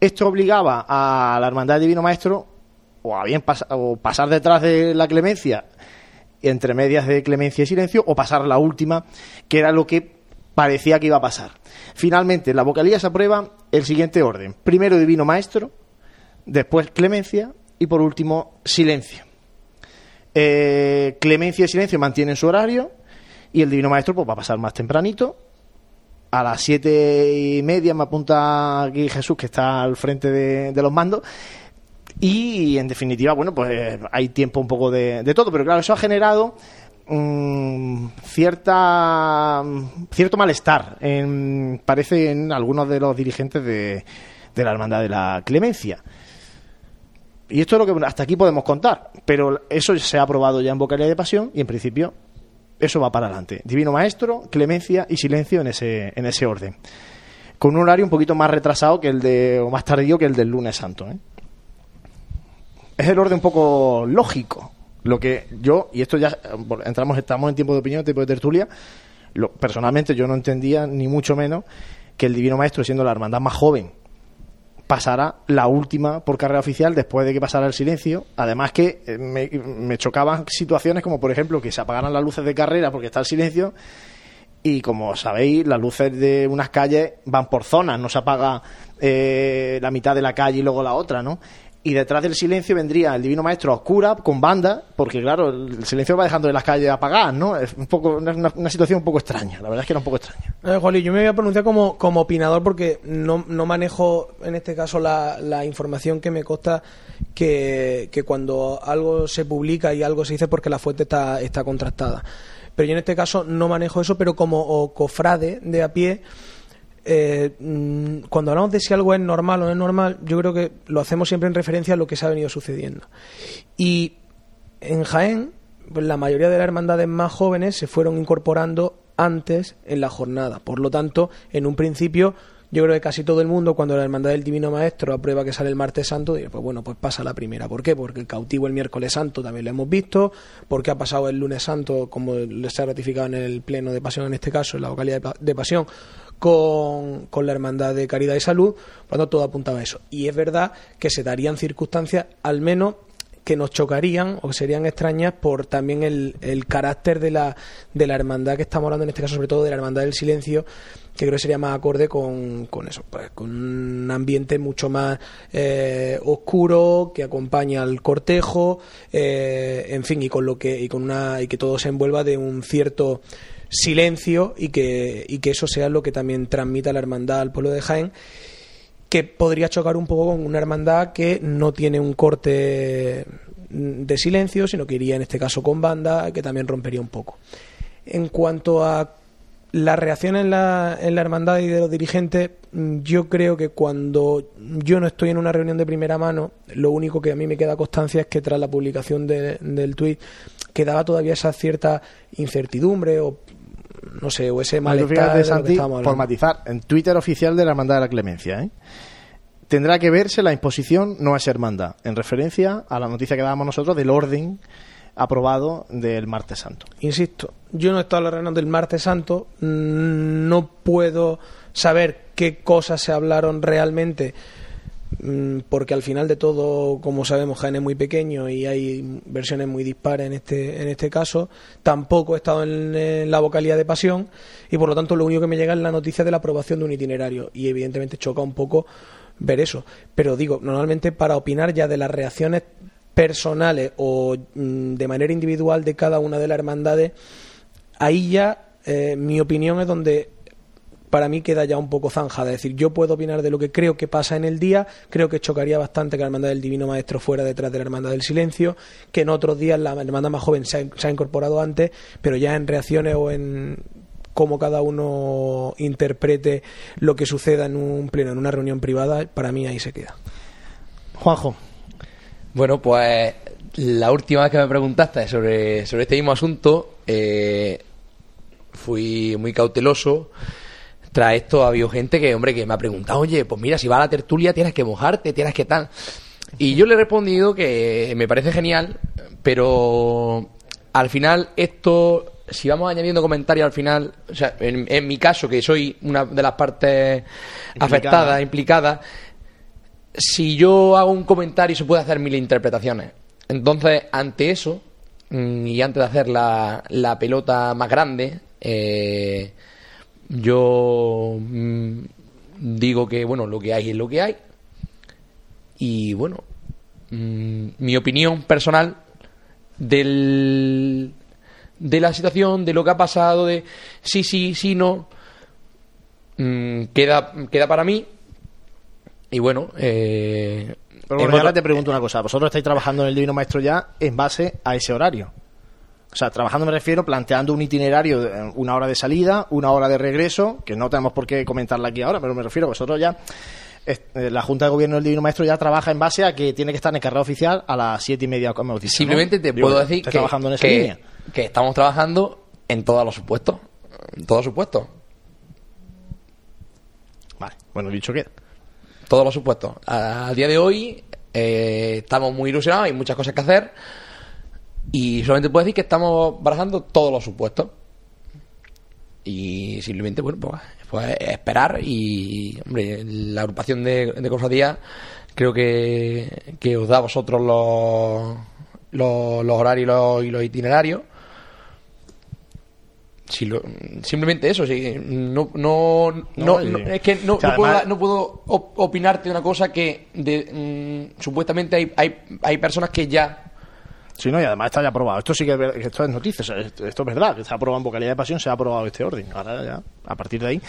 Esto obligaba a la Hermandad Divino Maestro o a bien o pasar detrás de la clemencia entre medias de clemencia y silencio o pasar la última, que era lo que parecía que iba a pasar. Finalmente, en la vocalía se aprueba el siguiente orden. Primero Divino Maestro, después clemencia y por último silencio. Eh, clemencia y silencio mantienen su horario y el Divino Maestro pues, va a pasar más tempranito. A las siete y media me apunta aquí Jesús, que está al frente de, de los mandos. Y en definitiva, bueno, pues hay tiempo un poco de, de todo, pero claro, eso ha generado mm, cierta cierto malestar, en, parece en algunos de los dirigentes de, de la Hermandad de la Clemencia. Y esto es lo que hasta aquí podemos contar, pero eso se ha aprobado ya en Vocalía de Pasión y en principio eso va para adelante. Divino Maestro, Clemencia y Silencio en ese, en ese orden. Con un horario un poquito más retrasado que el de, o más tardío que el del lunes santo. ¿eh? Es el orden un poco lógico. Lo que yo, y esto ya entramos, estamos en tiempo de opinión, tiempo de tertulia, lo, personalmente yo no entendía ni mucho menos que el Divino Maestro, siendo la hermandad más joven, pasara la última por carrera oficial después de que pasara el silencio. Además que eh, me, me chocaban situaciones como, por ejemplo, que se apagaran las luces de carrera porque está el silencio y como sabéis, las luces de unas calles van por zonas, no se apaga eh, la mitad de la calle y luego la otra, ¿no? Y detrás del silencio vendría el Divino Maestro oscura, con banda, porque claro, el silencio va dejando de las calles apagadas, ¿no? Es un poco, una, una situación un poco extraña, la verdad es que era un poco extraña. Eh, yo me voy a pronunciar como, como opinador porque no, no manejo en este caso la, la información que me consta que, que cuando algo se publica y algo se dice porque la fuente está, está contrastada. Pero yo en este caso no manejo eso, pero como o cofrade de a pie, eh, mm, cuando hablamos de si algo es normal o no es normal, yo creo que lo hacemos siempre en referencia a lo que se ha venido sucediendo. Y en Jaén, pues la mayoría de las hermandades más jóvenes se fueron incorporando antes en la jornada. Por lo tanto, en un principio, yo creo que casi todo el mundo, cuando la Hermandad del Divino Maestro aprueba que sale el martes santo, dice, pues bueno, pues pasa la primera. ¿Por qué? Porque el cautivo el miércoles santo también lo hemos visto, porque ha pasado el lunes santo, como se ha ratificado en el pleno de pasión en este caso, en la vocalidad de, pa- de pasión, con, con la Hermandad de Caridad y Salud, cuando todo apuntaba a eso. Y es verdad que se darían circunstancias, al menos que nos chocarían o que serían extrañas por también el, el carácter de la, de la hermandad que estamos hablando, en este caso sobre todo de la hermandad del silencio, que creo que sería más acorde con, con eso, pues, con un ambiente mucho más eh, oscuro que acompaña al cortejo, eh, en fin, y con lo que y con una y que todo se envuelva de un cierto silencio y que y que eso sea lo que también transmita la hermandad al pueblo de Jaén que podría chocar un poco con una hermandad que no tiene un corte de silencio, sino que iría en este caso con banda, que también rompería un poco. En cuanto a la reacción en la, en la hermandad y de los dirigentes, mm, yo creo que cuando yo no estoy en una reunión de primera mano, lo único que a mí me queda constancia es que tras la publicación de- del tuit quedaba todavía esa cierta incertidumbre o no sé, o ese Tú malestar de Santi, por matizar, en Twitter oficial de la Hermandad de la Clemencia, ¿eh? tendrá que verse la imposición no es hermandad, en referencia a la noticia que dábamos nosotros del orden aprobado del martes santo. Insisto, yo no he estado en la reunión del martes santo, mm, no puedo saber qué cosas se hablaron realmente, porque al final de todo, como sabemos, Jaén es muy pequeño y hay versiones muy dispares en este, en este caso. Tampoco he estado en, en la vocalía de pasión y por lo tanto lo único que me llega es la noticia de la aprobación de un itinerario y evidentemente choca un poco ver eso. Pero digo, normalmente para opinar ya de las reacciones personales o mm, de manera individual de cada una de las hermandades, ahí ya eh, mi opinión es donde para mí queda ya un poco zanjada. Es decir, yo puedo opinar de lo que creo que pasa en el día, creo que chocaría bastante que la Hermandad del Divino Maestro fuera detrás de la Hermandad del Silencio, que en otros días la Hermandad más joven se ha, se ha incorporado antes, pero ya en reacciones o en cómo cada uno interprete lo que suceda en un pleno, en una reunión privada, para mí ahí se queda. Juanjo. Bueno, pues la última vez que me preguntaste sobre, sobre este mismo asunto, eh, fui muy cauteloso. Tras esto ha habido gente que, hombre, que me ha preguntado, oye, pues mira, si va a la tertulia tienes que mojarte, tienes que tal. Y yo le he respondido que me parece genial, pero al final esto, si vamos añadiendo comentarios al final, o sea, en, en mi caso, que soy una de las partes afectadas, implicadas, si yo hago un comentario se puede hacer mil interpretaciones. Entonces, ante eso, mm, y antes de hacer la, la pelota más grande, eh, yo mm, digo que, bueno, lo que hay es lo que hay. Y bueno, mm, mi opinión personal del, de la situación, de lo que ha pasado, de sí, sí, sí, no, mm, queda, queda para mí. Y bueno, eh, Pero en bueno, ahora te pregunto una cosa. Vosotros estáis trabajando en el Divino Maestro ya en base a ese horario. O sea, trabajando me refiero planteando un itinerario, de una hora de salida, una hora de regreso, que no tenemos por qué comentarla aquí ahora, pero me refiero, vosotros ya, eh, la Junta de Gobierno del Divino Maestro ya trabaja en base a que tiene que estar en el carrera oficial a las siete y media, como ¿no? Simplemente te Digo, puedo decir que, trabajando en esa que- línea. que estamos trabajando en todos los supuestos. En todos los supuestos. Vale, bueno, dicho queda. Todos los supuestos. A, a día de hoy eh, estamos muy ilusionados, hay muchas cosas que hacer. Y solamente puedo decir que estamos barajando todos los supuestos. Y simplemente, bueno, pues, pues esperar. Y, hombre, la agrupación de, de cofradías creo que, que os da a vosotros los, los, los horarios y los, y los itinerarios. Si lo- simplemente eso, sí. No, no, no, No, es que no, o sea, no puedo, además- puedo op- opinarte de una cosa que de, mm, supuestamente hay, hay, hay personas que ya Sí, y además está ya aprobado. Esto sí que es, esto es noticia, esto, esto es verdad, que está aprobado en vocalidad de pasión, se ha aprobado este orden. Ahora ya, a partir de ahí,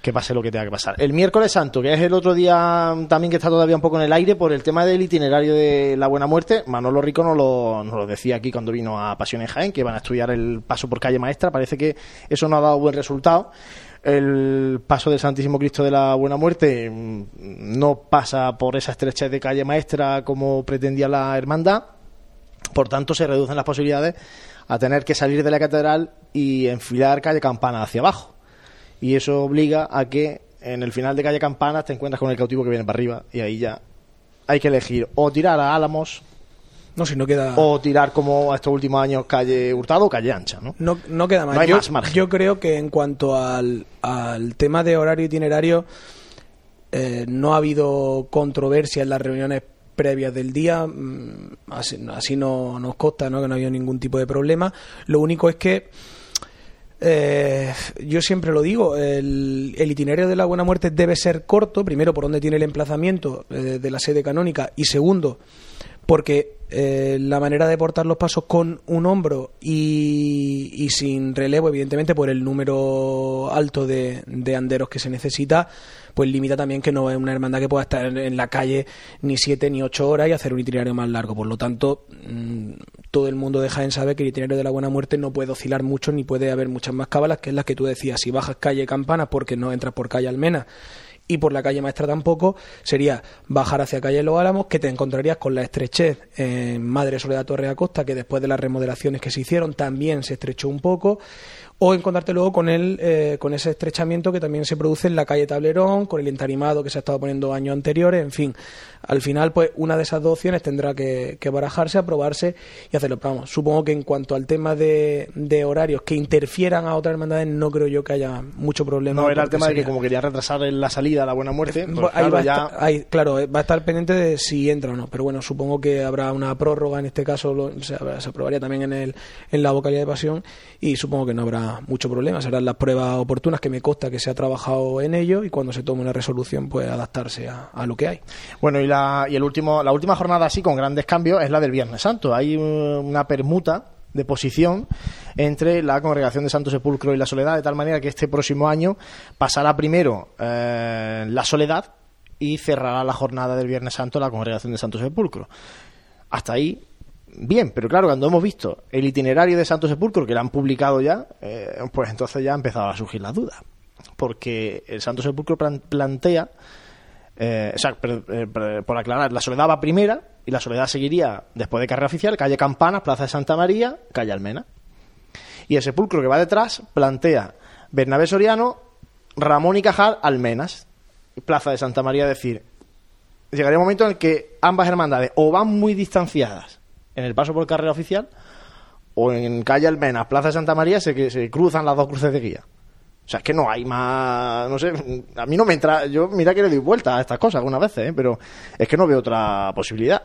que pase lo que tenga que pasar. El miércoles santo, que es el otro día también que está todavía un poco en el aire por el tema del itinerario de la Buena Muerte, Manolo Rico nos lo, nos lo decía aquí cuando vino a Pasión en Jaén, que van a estudiar el paso por calle maestra. Parece que eso no ha dado buen resultado. El paso del Santísimo Cristo de la Buena Muerte mm, no pasa por esa estrechez de calle maestra como pretendía la hermandad. Por tanto, se reducen las posibilidades a tener que salir de la catedral y enfilar calle Campana hacia abajo. Y eso obliga a que en el final de calle Campana te encuentras con el cautivo que viene para arriba y ahí ya hay que elegir o tirar a Álamos No, si no queda. o tirar como estos últimos años calle Hurtado o calle Ancha, ¿no? No, no queda más. No hay yo, más margen. yo creo que en cuanto al, al tema de horario itinerario, eh, no ha habido controversia en las reuniones previas del día. mm, Así, así no nos consta ¿no? que no ha habido ningún tipo de problema. Lo único es que. eh, yo siempre lo digo, el, el itinerario de la Buena Muerte debe ser corto, primero por donde tiene el emplazamiento eh, de la sede canónica y segundo porque eh, la manera de portar los pasos con un hombro y, y sin relevo, evidentemente, por el número alto de, de anderos que se necesita, pues limita también que no es una hermandad que pueda estar en, en la calle ni siete ni ocho horas y hacer un itinerario más largo. Por lo tanto, mm, todo el mundo de Jaén sabe que el itinerario de la Buena Muerte no puede oscilar mucho ni puede haber muchas más cábalas, que es las que tú decías. Si bajas calle Campana porque no entras por calle Almena y por la calle Maestra tampoco, sería bajar hacia calle Los Álamos, que te encontrarías con la estrechez en Madre Soledad Torre Acosta, que después de las remodelaciones que se hicieron también se estrechó un poco, o encontrarte luego con el, eh, con ese estrechamiento que también se produce en la calle Tablerón, con el entarimado que se ha estado poniendo años anteriores, en fin. Al final, pues una de esas dos opciones tendrá que, que barajarse, aprobarse y hacerlo. Pero vamos, supongo que en cuanto al tema de, de horarios que interfieran a otras hermandades, no creo yo que haya mucho problema. No, era el tema de que como quería retrasar la salida a la buena muerte, pues, Pues ahí claro, va a ya... estar- ahí, claro, eh, va a estar pendiente de si entra o no. Pero bueno, supongo que habrá una prórroga en este caso, lo- se, se aprobaría también en, el, en la vocalía de pasión y supongo que no habrá mucho problema. Serán las pruebas oportunas que me consta que se ha trabajado en ello y cuando se tome una resolución, pues adaptarse a, lo que hay. Bueno, y, la, y el último, la última jornada así con grandes cambios es la del Viernes Santo. Hay uh, una permuta de posición entre la Congregación de Santo Sepulcro y la Soledad, de tal manera que este próximo año pasará primero eh, la Soledad y cerrará la jornada del Viernes Santo la Congregación de Santo Sepulcro. Hasta ahí, bien, pero claro, cuando hemos visto el itinerario de Santo Sepulcro, que lo han publicado ya, eh, pues entonces ya han empezado a surgir las dudas. Porque el Santo Sepulcro plan- plantea eh, o sea, eh, por aclarar, la Soledad va primera y la Soledad seguiría después de carrera oficial, calle Campanas, Plaza de Santa María, calle Almena. Y el sepulcro que va detrás plantea Bernabé Soriano, Ramón y Cajal, Almenas, Plaza de Santa María, es decir, llegaría un momento en el que ambas hermandades o van muy distanciadas en el paso por carrera oficial o en calle Almenas, Plaza de Santa María, se, que se cruzan las dos cruces de guía. O sea, es que no hay más, no sé, a mí no me entra, yo mira que le doy vuelta a estas cosas algunas veces, ¿eh? pero es que no veo otra posibilidad.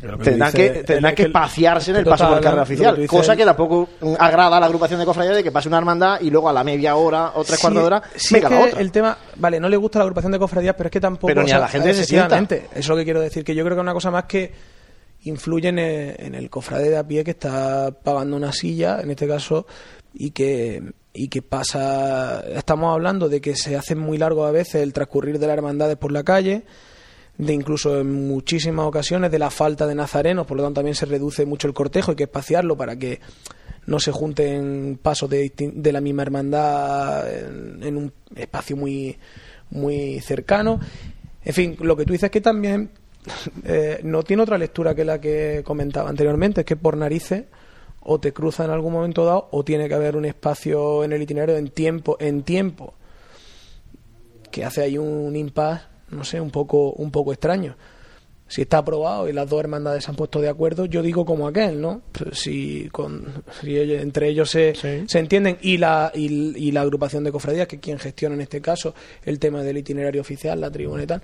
Que Tendrán que, tendrán que que- espaciarse en el paso por total, carrera lo que oficial, cosa que tampoco agrada a la agrupación de cofradías de que pase una hermandad y luego a la media hora o tres Sí, cuartos de hora sí, venga es la otra. El tema, vale, no le gusta la agrupación de cofradías, pero es que tampoco. Pero ni a la gente se sienta. Eso es lo que quiero decir, que yo creo que es una cosa más que influye en el, cofrade de a pie que está pagando una silla, en este caso, y que y que pasa, estamos hablando de que se hace muy largo a veces el transcurrir de las hermandades por la calle, de incluso en muchísimas ocasiones de la falta de nazarenos, por lo tanto también se reduce mucho el cortejo, hay que espaciarlo para que no se junten pasos de, de la misma hermandad en, en un espacio muy, muy cercano. En fin, lo que tú dices es que también eh, no tiene otra lectura que la que comentaba anteriormente, es que por narices o te cruza en algún momento dado o tiene que haber un espacio en el itinerario en tiempo, en tiempo que hace ahí un impasse, no sé, un poco, un poco extraño. Si está aprobado y las dos hermandades se han puesto de acuerdo, yo digo como aquel, ¿no? Si, con, si entre ellos se, se entienden y la, y, y la agrupación de cofradías, que quien gestiona en este caso el tema del itinerario oficial, la tribuna y tal,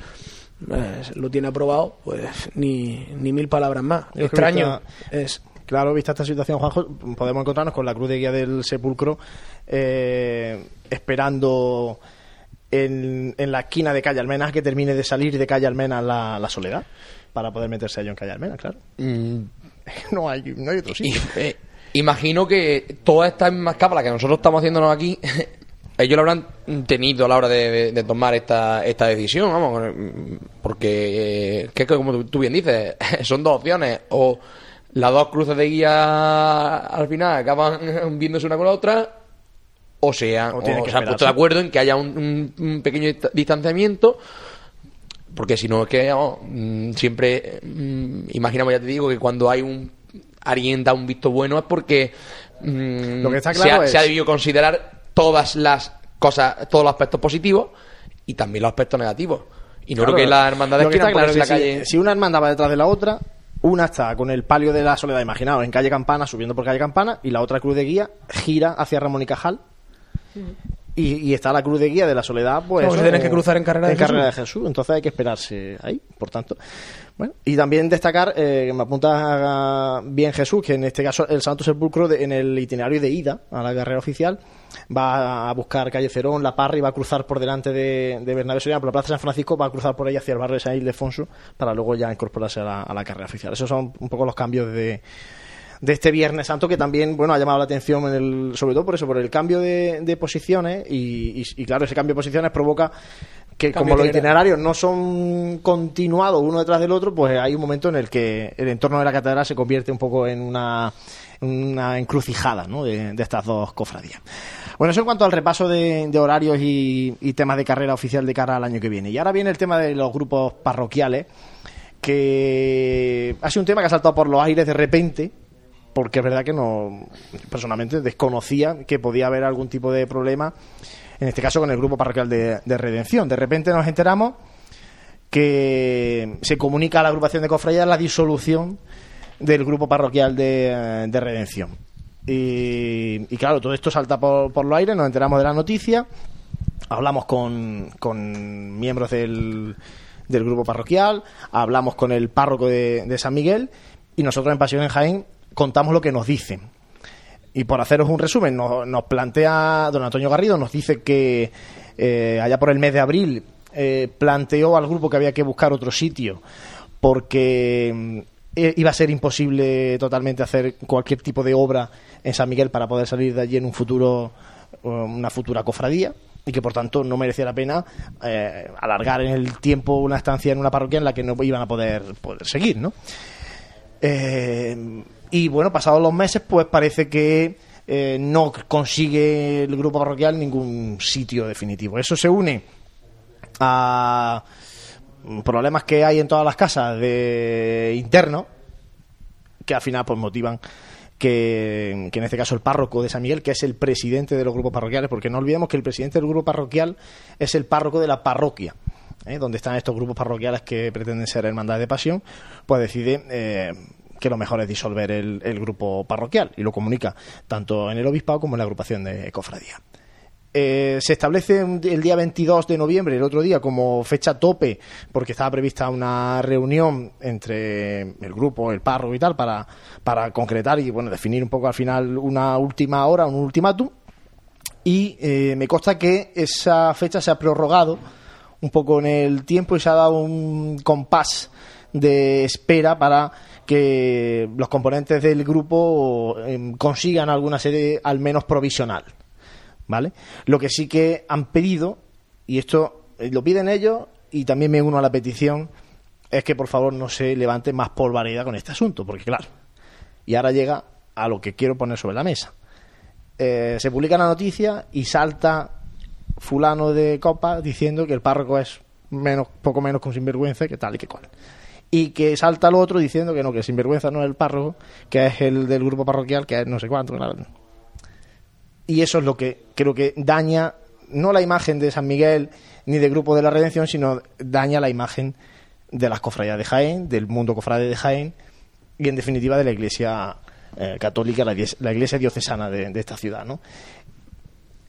pues, lo tiene aprobado, pues ni, ni mil palabras más. Yo creo que Extraño está- es. Claro, vista esta situación, Juanjo, podemos encontrarnos con la cruz de guía del sepulcro eh, esperando en, en la esquina de calle Almenas que termine de salir de calle Almenas la, la soledad para poder meterse ello en calle Almenas, claro. Mm, No hay, no hay otro y- sitio. eh, imagino que todas estas mismas cámaras que nosotros estamos haciéndonos aquí, ellos lo habrán tenido a la hora de, de- de tomar esta, esta decisión, vamos, porque, eh, que como tú, bien dices, son dos opciones, o las dos cruces de guía al final acaban viéndose una con la otra, o sea, O o, que se han puesto de acuerdo en que haya un, un- un pequeño dista- distanciamiento, porque si no es que mm, siempre mm, imaginamos, ya te digo, que cuando hay un alguien da un visto bueno es porque mm, Lo que está se, claro ha, es- se ha debido considerar todas las cosas, todos los aspectos positivos y también los aspectos negativos. Y no Claro, creo que las hermandades lo que quieran claro en la que calle. Si, si una hermandad va detrás de la otra, una está con el palio de la soledad, imaginaos, en calle Campana, subiendo por calle Campana, y la otra cruz de guía gira hacia Ramón y Cajal. Y, y está la cruz de guía de la soledad, pues. Como si eso, tienen que cruzar en carrera de en carrera Jesús. de Jesús. Entonces hay que esperarse ahí, por tanto. Bueno, y también destacar, eh, que me apunta bien Jesús, que en este caso el Santo Sepulcro de- en el itinerario de ida a la carrera oficial va a buscar calle Cerón, La Parra y va a cruzar por delante de, de Bernabé Soriano por la Plaza San Francisco, va a cruzar por ahí hacia el barrio de San Ildefonso para luego ya incorporarse a la, a la carrera oficial. Esos son un poco los cambios de, de este Viernes Santo que también bueno ha llamado la atención en el, sobre todo por eso por el cambio de, de posiciones y, y- y, claro ese cambio de posiciones provoca que Cambio como los de itinerario. itinerarios no son continuados uno detrás del otro pues hay un momento en el que el entorno de la catedral se convierte un poco en una una encrucijada ¿no? de, estas dos cofradías. Bueno, eso en cuanto al repaso de, de horarios y, y temas de carrera oficial de cara al año que viene. Y ahora viene el tema de los grupos parroquiales, que ha sido un tema que ha saltado por los aires de repente, porque es verdad que no, personalmente desconocía que podía haber algún tipo de problema, en este caso con el grupo parroquial de, de Redención. De repente nos enteramos que se comunica a la agrupación de cofradías la disolución del grupo parroquial de, de Redención. Y, y claro, todo esto salta por, por los aires, nos enteramos de la noticia, hablamos con, con miembros del, del grupo parroquial, hablamos con el párroco de, de San Miguel y nosotros en Pasión en Jaén contamos lo que nos dicen. Y por haceros un resumen, nos, nos plantea don Antonio Garrido, nos dice que eh, allá por el mes de abril eh, planteó al grupo que había que buscar otro sitio porque eh, iba a ser imposible totalmente hacer cualquier tipo de obra en San Miguel para poder salir de allí en un futuro, eh, una futura cofradía y que por tanto no merecía la pena eh, alargar en el tiempo una estancia en una parroquia en la que no iban a poder, poder seguir, ¿no? Eh, y bueno, pasados los meses, pues parece que no consigue el grupo parroquial ningún sitio definitivo. Eso se une a problemas que hay en todas las casas de interno que al final pues motivan que, en este caso el párroco de San Miguel, que es el presidente de los grupos parroquiales, porque no olvidemos que el presidente del grupo parroquial es el párroco de la parroquia, ¿eh? donde están estos grupos parroquiales que pretenden ser hermandad de pasión, pues decide eh, que lo mejor es disolver el, el grupo parroquial y lo comunica tanto en el obispado como en la agrupación de cofradía. Eh, se establece el día 22 de noviembre, el otro día, como fecha tope, porque estaba prevista una reunión entre el grupo, el párroco y tal, para, para concretar y bueno, definir un poco al final una última hora, un ultimátum. Y eh, me consta que esa fecha se ha prorrogado un poco en el tiempo y se ha dado un compás de espera para que los componentes del grupo eh, consigan alguna sede al menos provisional. ¿Vale? Lo que sí que han pedido, y esto eh, lo piden ellos, y también me uno a la petición, es que por favor no se levante más polvareda con este asunto, porque claro, y ahora llega a lo que quiero poner sobre la mesa. Eh, se publica la noticia y salta fulano de copa diciendo que el párroco es menos, poco menos que un sinvergüenza, que tal y que cual. Y que salta el otro diciendo que no, que el sinvergüenza no es el párroco, que es el del grupo parroquial, que es no sé cuánto. claro. Y eso es lo que creo que daña no la imagen de San Miguel ni del grupo de la Redención, sino daña la imagen de las cofradías de Jaén, del mundo cofrade de Jaén y en definitiva de la Iglesia eh, católica, la, iglesia- diocesana de, esta ciudad, ¿no?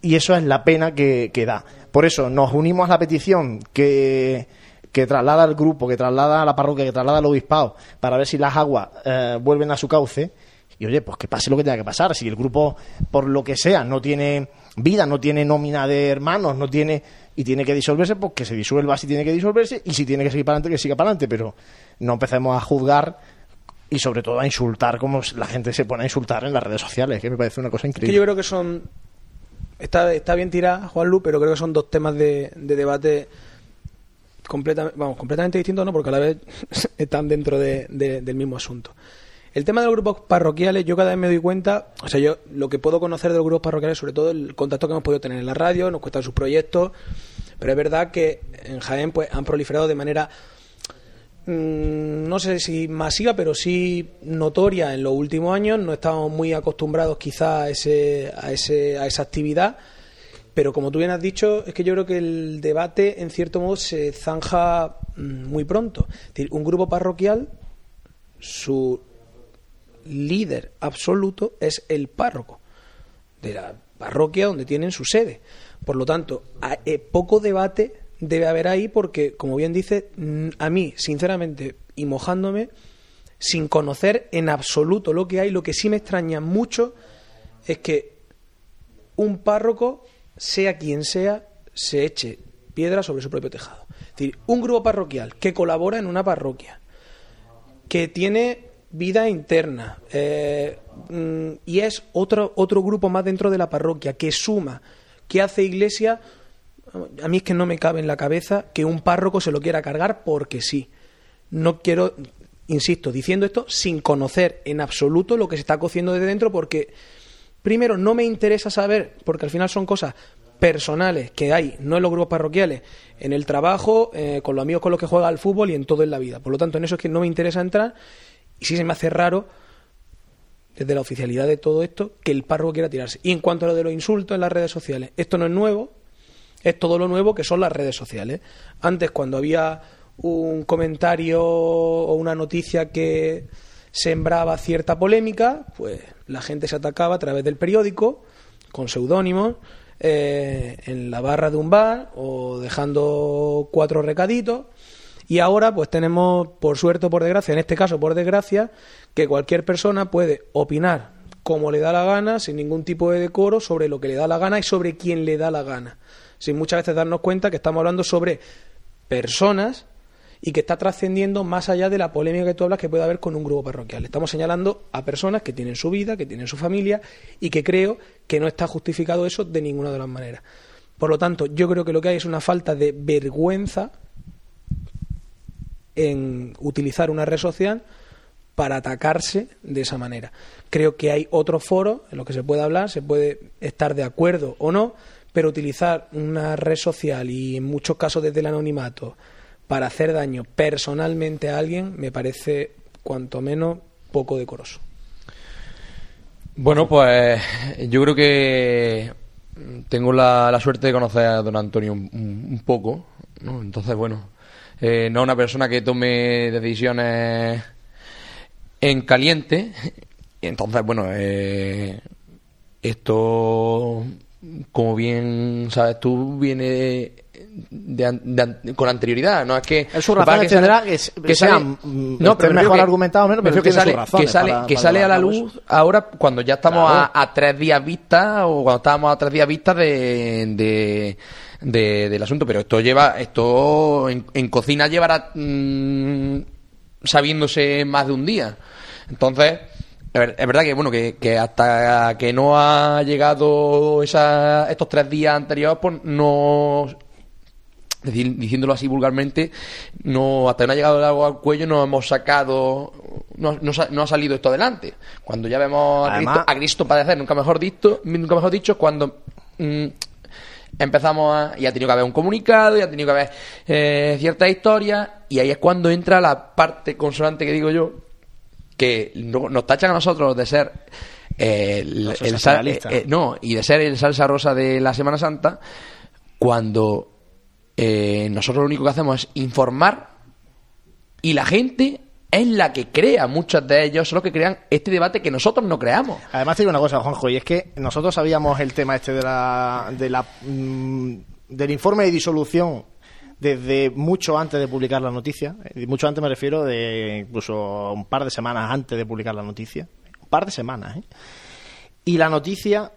Y eso es la pena que, que da. Por eso nos unimos a la petición que, que traslada al grupo, que traslada a la parroquia, que traslada al obispado, para ver si las aguas eh, vuelven a su cauce. Y oye, pues que pase lo que tenga que pasar. Si el grupo, por lo que sea, no tiene vida, no tiene nómina de hermanos, no tiene y tiene que disolverse, pues que se disuelva si tiene que disolverse y si tiene que seguir para adelante, que siga para adelante. Pero no empecemos a juzgar y sobre todo a insultar como la gente se pone a insultar en las redes sociales, que me parece una cosa Es que increíble. yo creo que son. Está, está bien tirada, Juanlu, pero creo que son dos temas de, de debate completamente, vamos, completamente distintos, ¿no? Porque a la vez están dentro de- de- del mismo asunto. El tema de los grupos parroquiales, yo cada vez me doy cuenta, o sea, yo lo que puedo conocer de los grupos parroquiales, sobre todo el contacto que hemos podido tener en la radio, nos cuentan sus proyectos, pero es verdad que en Jaén pues han proliferado de manera mm, no sé si masiva, pero sí notoria en los últimos años. No estamos muy acostumbrados quizá a, ese, a, ese, a esa actividad. Pero como tú bien has dicho, es que yo creo que el debate, en cierto modo, se zanja mm, muy pronto. Es decir, un grupo parroquial, su líder absoluto es el párroco de la parroquia donde tienen su sede. Por lo tanto, eh, poco debate debe haber ahí porque, como bien dice, mm, a mí, sinceramente, y mojándome, sin conocer en absoluto lo que hay, lo que sí me extraña mucho es que un párroco, sea quien sea, se eche piedra sobre su propio tejado. Es decir, un grupo parroquial que colabora en una parroquia, que tiene vida interna eh, mm, y es otro, otro grupo más dentro de la parroquia, que suma, que hace iglesia, a mí es que no me cabe en la cabeza que un párroco se lo quiera cargar porque sí. No quiero, insisto, diciendo esto sin conocer en absoluto lo que se está cociendo desde dentro porque, primero, no me interesa saber, porque al final son cosas personales que hay, no en los grupos parroquiales, en el trabajo, eh, con los amigos con los que juega al fútbol y en todo en la vida. Por lo tanto, en eso es que no me interesa entrar y sí se me hace raro desde la oficialidad de todo esto, que el párroco quiera tirarse. Y en cuanto a lo de los insultos en las redes sociales, esto no es nuevo, es todo lo nuevo que son las redes sociales. Antes, cuando había un comentario o una noticia que sembraba cierta polémica, pues la gente se atacaba a través del periódico, con seudónimos, eh, en la barra de un bar o dejando cuatro recaditos. Y ahora pues tenemos, por suerte o por desgracia, en este caso por desgracia, que cualquier persona puede opinar como le da la gana, sin ningún tipo de decoro, sobre lo que le da la gana y sobre quién le da la gana. Sin muchas veces darnos cuenta que estamos hablando sobre personas y que está trascendiendo más allá de la polémica que tú hablas que puede haber con un grupo parroquial. Estamos señalando a personas que tienen su vida, que tienen su familia y que creo que no está justificado eso de ninguna de las maneras. Por lo tanto, yo creo que lo que hay es una falta de vergüenza en utilizar una red social para atacarse de esa manera. Creo que hay otros foros en los que se puede hablar, se puede estar de acuerdo o no, pero utilizar una red social y en muchos casos desde el anonimato para hacer daño personalmente a alguien me parece cuanto menos poco decoroso. Bueno, pues yo creo que tengo la, suerte de conocer a don Antonio un, poco, ¿no? Entonces, bueno, eh, no una persona que tome decisiones en caliente. Entonces, bueno, eh, esto, como bien sabes tú, viene con anterioridad. No es que. Es su razón que, tendrá que, que, sea no, pero mejor argumentado menos, pero que, sale, que sale, que sale a la luz ahora cuando ya estamos a, tres días vista o cuando estábamos a tres días vista de, de, del asunto. Pero esto lleva, esto en, cocina llevará mm, sabiéndose más de un día. Entonces. Es verdad que bueno que, que, hasta que no ha llegado esa, estos tres días anteriores, pues no diciéndolo así vulgarmente, no hasta que no ha llegado el agua al cuello no hemos sacado, no, no, ha salido esto adelante. Cuando ya vemos a, Cristo, padecer, nunca mejor dicho, nunca mejor dicho, cuando mm, empezamos a, y ha tenido que haber un comunicado, y ha tenido que haber eh, ciertas historias, y ahí es cuando entra la parte consonante que digo yo, que nos tachan a nosotros de ser eh, el, eh, no, y de ser el salsa rosa de la Semana Santa, cuando eh, nosotros lo único que hacemos es informar y la gente es la que crea, muchos de ellos son los que crean este debate que nosotros no creamos. Además, te digo una cosa, Juanjo, y es que nosotros sabíamos el tema este de la, de la, mm, del informe de disolución desde mucho antes de publicar la noticia. Mucho antes me refiero de incluso un par de semanas antes de publicar la noticia. Un par de semanas, ¿eh? Y la noticia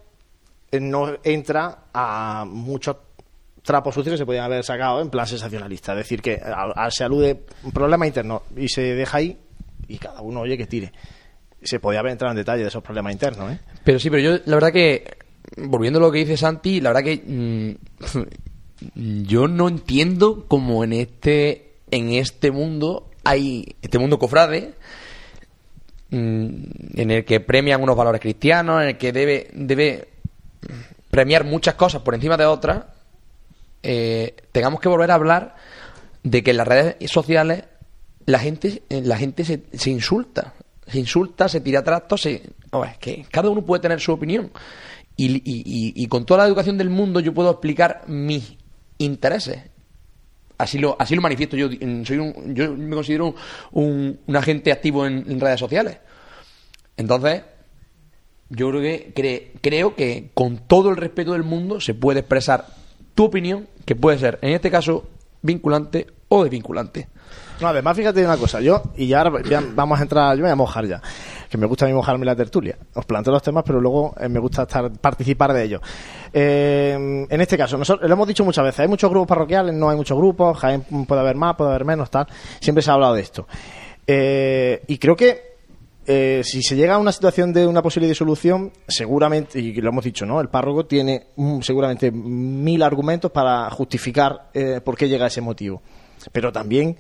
eh, no entra a muchos trapos sucios que se podían haber sacado en plan sensacionalista. Es decir, que se alude un problema interno y se deja ahí y cada uno oye que tire. Se podía haber entrado en detalle de esos problemas internos. ¿eh? Pero sí, pero yo la verdad que, volviendo a lo que dice Santi, la verdad que mm, yo no entiendo cómo en este, en este mundo hay, este mundo cofrade, mm, en el que premian unos valores cristianos, en el que debe, debe premiar muchas cosas por encima de otras eh, tengamos que volver a hablar de que en las redes sociales la gente, eh, la gente se, insulta. Se insulta, se tira trastos, se... es que cada uno puede tener su opinión. Y, con toda la educación del mundo yo puedo explicar mis intereses. Así lo, así lo manifiesto. Yo, soy un, yo me considero un, un, agente activo en, redes sociales. Entonces, yo creo que, creo que con todo el respeto del mundo se puede expresar tu opinión, que puede ser, en este caso, vinculante o desvinculante. No, además, fíjate una cosa, yo, y ya, vamos a entrar, yo me voy a mojar ya, que me gusta a mí mojarme la tertulia. Os planteo los temas, pero luego eh, me gusta estar participar de ellos. Eh, en este caso, nosotros lo hemos dicho muchas veces, hay muchos grupos parroquiales, no hay muchos grupos, puede haber más, puede haber menos, tal. Siempre se ha hablado de esto. Eh, y creo que eh, si se llega a una situación de una posible disolución, seguramente, y lo hemos dicho, ¿no? El párroco tiene seguramente mil argumentos para justificar eh, por qué llega a ese motivo. Pero también,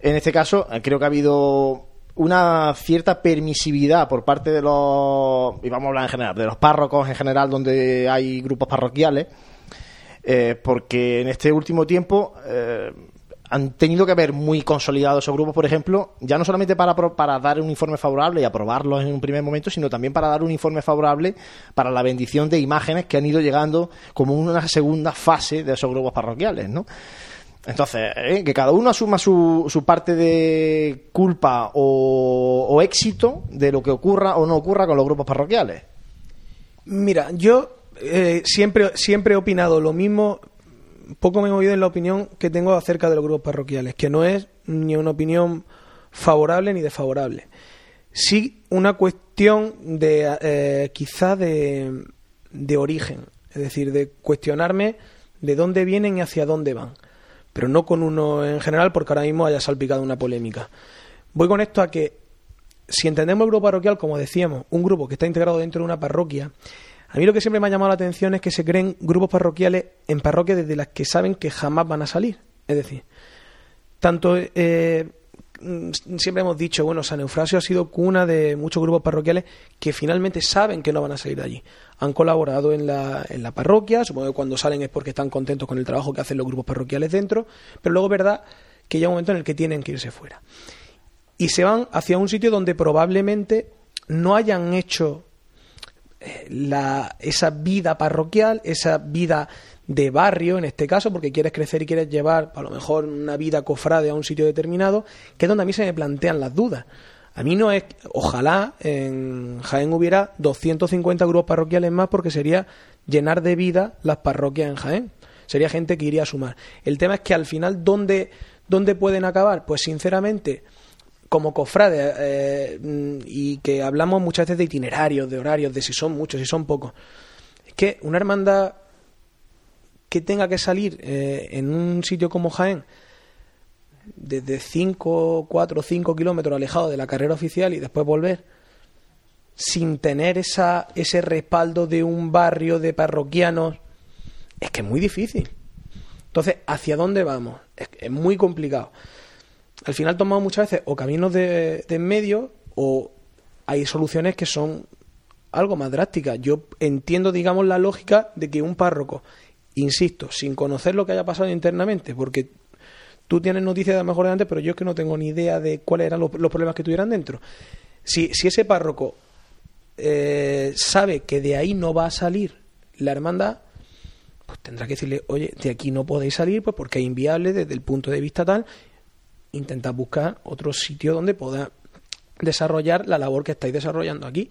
en este caso, eh, creo que ha habido una cierta permisividad por parte de los, y vamos a hablar en general, de los párrocos en general donde hay grupos parroquiales, porque en este último tiempo han tenido que ver muy consolidados esos grupos, por ejemplo, ya no solamente para, para dar un informe favorable y aprobarlos en un primer momento, sino también para dar un informe favorable para la bendición de imágenes que han ido llegando como una segunda fase de esos grupos parroquiales, ¿no? Entonces, ¿eh? que cada uno asuma su, su parte de culpa o, éxito de lo que ocurra o no ocurra con los grupos parroquiales. Mira, yo eh, siempre, siempre he opinado lo mismo poco me he movido en la opinión que tengo acerca de los grupos parroquiales, que no es ni una opinión favorable ni desfavorable. Sí una cuestión de eh, quizá de, de origen, es decir, de cuestionarme de dónde vienen y hacia dónde van, pero no con uno en general porque ahora mismo haya salpicado una polémica. Voy con esto a que si entendemos el grupo parroquial, como decíamos, un grupo que está integrado dentro de una parroquia, a mí lo que siempre me ha llamado la atención es que se creen grupos parroquiales en parroquias desde las que saben que jamás van a salir. Es decir, tanto eh, siempre hemos dicho, bueno, San Eufrasio ha sido cuna de muchos grupos parroquiales que finalmente saben que no van a salir de allí. Han colaborado en la, en la parroquia, supongo que cuando salen es porque están contentos con el trabajo que hacen los grupos parroquiales dentro, pero luego es verdad que llega un momento en el que tienen que irse fuera. Y se van hacia un sitio donde probablemente no hayan hecho la, esa vida parroquial, esa vida de barrio, en este caso, porque quieres crecer y quieres llevar a lo mejor una vida cofrade a un sitio determinado, que es donde a mí se me plantean las dudas. A mí no es, ojalá en Jaén hubiera 250 grupos parroquiales más porque sería llenar de vida las parroquias en Jaén. Sería gente que iría a sumar. El tema es que al final, ¿dónde, dónde pueden acabar? Pues sinceramente, como cofrades eh, y que hablamos muchas veces de itinerarios, de horarios, de si son muchos, si son pocos. Es que una hermandad que tenga que salir eh, en un sitio como Jaén, desde 5, 4 o 5 kilómetros alejado de la carrera oficial y después volver, sin tener esa, ese respaldo de un barrio de parroquianos, es que es muy difícil. Entonces, ¿hacia dónde vamos? es muy complicado al final tomamos muchas veces o caminos de, en medio o hay soluciones que son algo más drásticas. Yo entiendo, digamos, la lógica de que un párroco, insisto, sin conocer lo que haya pasado internamente, porque tú tienes noticias de lo mejor de antes, pero yo es que no tengo ni idea de cuáles eran los, problemas que tuvieran dentro. Si, si ese párroco eh, sabe que de ahí no va a salir la hermandad, pues tendrá que decirle, oye, de aquí no podéis salir, pues porque es inviable desde el punto de vista tal, intentar buscar otro sitio donde pueda desarrollar la labor que estáis desarrollando aquí.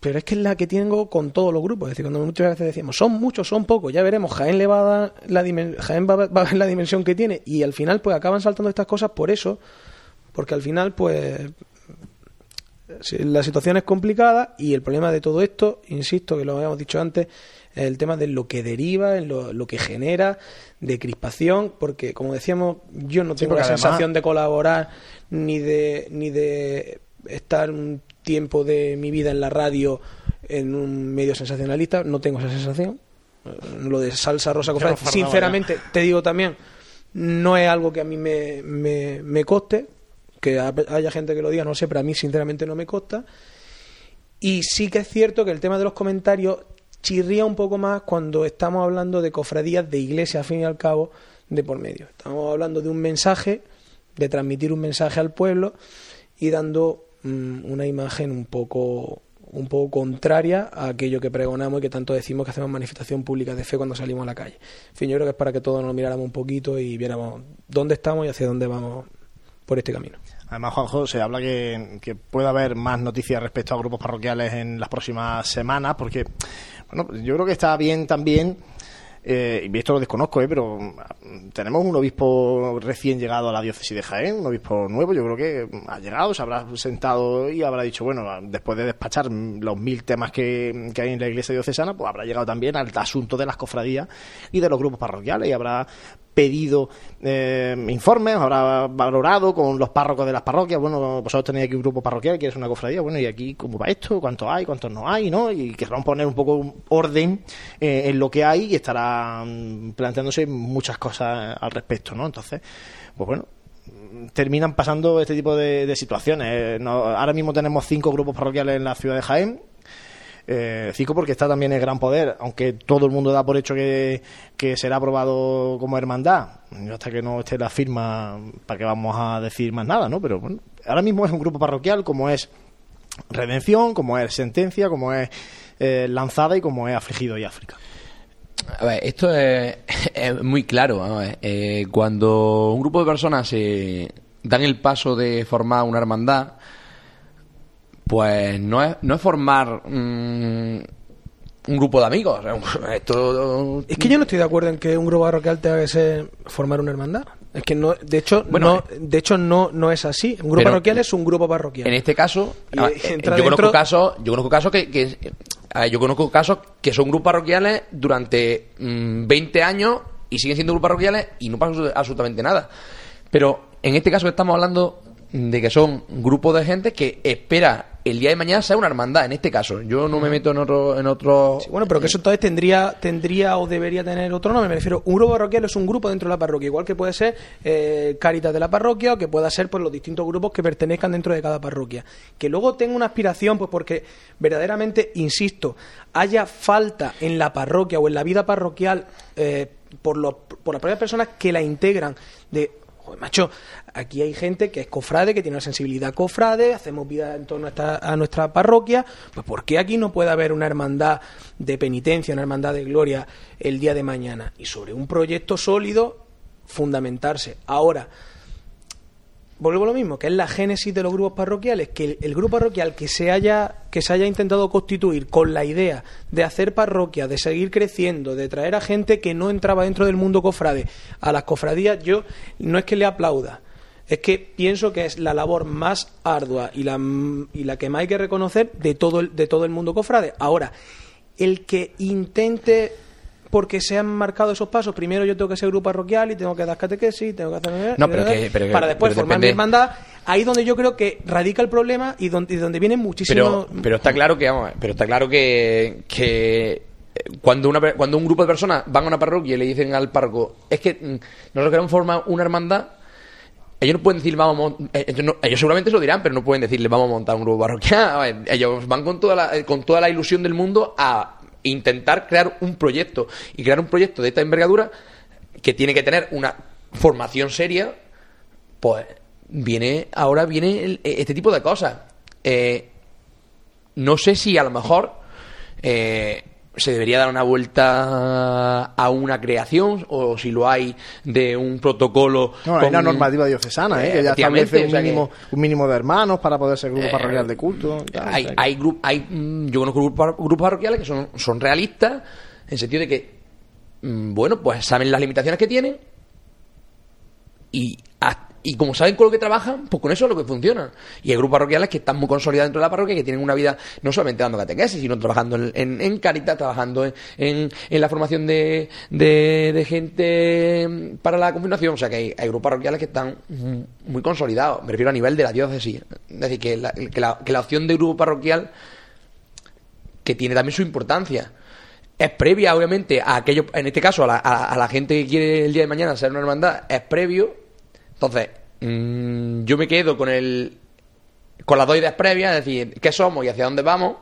Pero es que es la que tengo con todos los grupos. Es decir, cuando muchas veces decimos, son muchos, son pocos, ya veremos, Jaén le va a dar la, Jaén va, a ver la dimensión que tiene. Y al final, pues acaban saltando estas cosas por eso. Porque al final, pues la situación es complicada y el problema de todo esto, insisto, que lo habíamos dicho antes, el tema de lo que deriva, en lo, que genera, de crispación, porque como decíamos, yo no tengo la sensación de colaborar ni de, ni de estar un tiempo de mi vida en la radio en un medio sensacionalista, no tengo esa sensación. Lo de salsa rosa cofrade, sinceramente, te digo también, no es algo que a mí me, me, me coste, que haya gente que lo diga, no sé, pero a mí sinceramente no me costa. Y sí que es cierto que el tema de los comentarios chirría un poco más cuando estamos hablando de cofradías de iglesia, al fin y al cabo, de por medio. Estamos hablando de un mensaje, de transmitir un mensaje al pueblo y dando mm, una imagen un poco un poco contraria a aquello que pregonamos y que tanto decimos que hacemos manifestación pública de fe cuando salimos a la calle. En fin, yo creo que es para que todos nos miráramos un poquito y viéramos dónde estamos y hacia dónde vamos por este camino. Además, Juanjo, se habla que, que puede haber más noticias respecto a grupos parroquiales en las próximas semanas, porque bueno, yo creo que está bien también, eh, y esto lo desconozco, eh, pero mm, tenemos un obispo recién llegado a la diócesis de Jaén, un obispo nuevo, yo creo que ha llegado, se habrá sentado y habrá dicho, bueno, después de despachar los mil temas que, que hay en la iglesia diocesana, pues habrá llegado también al asunto de las cofradías y de los grupos parroquiales y habrá pedido eh, informes, habrá valorado con los párrocos de las parroquias, bueno, vosotros tenéis aquí un grupo parroquial, es una cofradía, bueno, y aquí cómo va esto, cuánto hay, cuántos no hay, ¿no? Y querrán poner un poco orden eh, en lo que hay y estarán planteándose muchas cosas al respecto, ¿no? Entonces, pues bueno, terminan pasando este tipo de, situaciones. ahora mismo tenemos cinco grupos parroquiales en la ciudad de Jaén, Eh, cinco porque está también el gran poder, aunque todo el mundo da por hecho que, será aprobado como hermandad. Hasta que no esté la firma, para que vamos a decir más nada, ¿no? Pero bueno, ahora mismo es un grupo parroquial como es Redención, como es Sentencia, como es eh, Lanzada y como es Afligido y África. Esto es, muy claro. ver. Eh, cuando un grupo de personas se dan el paso de formar una hermandad, pues no es, no es formar un grupo de amigos. Esto, Es que yo no estoy de acuerdo en que un grupo parroquial tenga que ser formar una hermandad. Es que no, de hecho, Bueno, no, de hecho no, no es así. Un grupo Pero- parroquial es un grupo parroquial. En este caso, Y, yo conozco casos, yo conozco casos que, que- ver, yo conozco casos que son grupos parroquiales durante mm, 20 años y siguen siendo grupos parroquiales y no pasa absolut- absolutamente nada. Pero en este caso estamos hablando de que son grupos de gente que espera el día de mañana ser una hermandad. En este caso, yo no me meto en otro, en otro. Sí, bueno, pero que eso entonces tendría, tendría o debería tener otro nombre. Me refiero, un grupo parroquial es un grupo dentro de la parroquia, igual que puede ser eh, Caritas de la parroquia o que pueda ser pues, los distintos grupos que pertenezcan dentro de cada parroquia. Que luego tenga una aspiración, pues porque verdaderamente, insisto, haya falta en la parroquia o en la vida parroquial eh, por, los, por las propias personas que la integran de Joder, macho, aquí hay gente que es cofrade, que tiene una sensibilidad cofrade, hacemos vida en torno a a nuestra parroquia, pues ¿por qué aquí no puede haber una hermandad de penitencia, una hermandad de gloria el día de mañana? Y sobre un proyecto sólido, fundamentarse. Ahora, vuelvo a lo mismo, que es la génesis de los grupos parroquiales, que el, grupo parroquial que se haya que se haya intentado constituir con la idea de hacer parroquia, de seguir creciendo, de traer a gente que no entraba dentro del mundo cofrade a las cofradías, yo no es que le aplauda, es que pienso que es la labor más ardua y la, y la que más hay que reconocer de todo el, de todo el mundo cofrade. Ahora, el que intente porque se han marcado esos pasos. Primero yo tengo que ser grupo parroquial y tengo que dar catequesis, tengo que hacer... No, pero que- pero para después pero formar depende- mi hermandad. Ahí donde yo creo que radica el problema y donde, y donde vienen muchísimos... Pero, pero está claro que, vamos, a ver, pero está claro que, que eh, cuando una, cuando un grupo de personas van a una parroquia y le dicen al párroco, es que mm, nosotros queremos formar una hermandad, ellos no pueden decir, vamos, a mon- eh, ellos, no- ellos seguramente se lo dirán, pero no pueden decirle, vamos a montar un grupo parroquial. Ellos van con toda, la, eh, con toda la ilusión del mundo a intentar crear un proyecto. Y crear un proyecto de esta envergadura que tiene que tener una formación seria, pues viene ahora viene el- este tipo de cosas. Eh, no sé si a lo mejor eh, se debería dar una vuelta a una creación o si lo hay de un protocolo. No, hay una normativa diocesana, ¿eh? que ya establece un o sea que- mínimo, un mínimo de hermanos para poder ser grupo Eh, parroquial de culto. tal, o hay, sea que- hay, gru- hay mm, yo conozco grupos, grupos parroquiales que son, son realistas en el sentido de que, mm, bueno, pues saben las limitaciones que tienen y, y como saben con lo que trabajan, pues con eso es lo que funciona. Y hay grupos parroquiales que están muy consolidados dentro de la parroquia que tienen una vida no solamente dando catequesis, sino trabajando en, en, en Caritas, trabajando en, en, la formación de, de, de gente para la confirmación. O sea que hay, grupos parroquiales que están muy consolidados, me refiero a nivel de la diócesis. Es decir, que la, que la, que la opción de grupo parroquial que tiene también su importancia. Es previa, obviamente, a aquello, en este caso, a la, a- a la gente que quiere el día de mañana ser una hermandad, es previo. Entonces, mm, yo me quedo con el con las dos ideas previas, es decir, qué somos y hacia dónde vamos,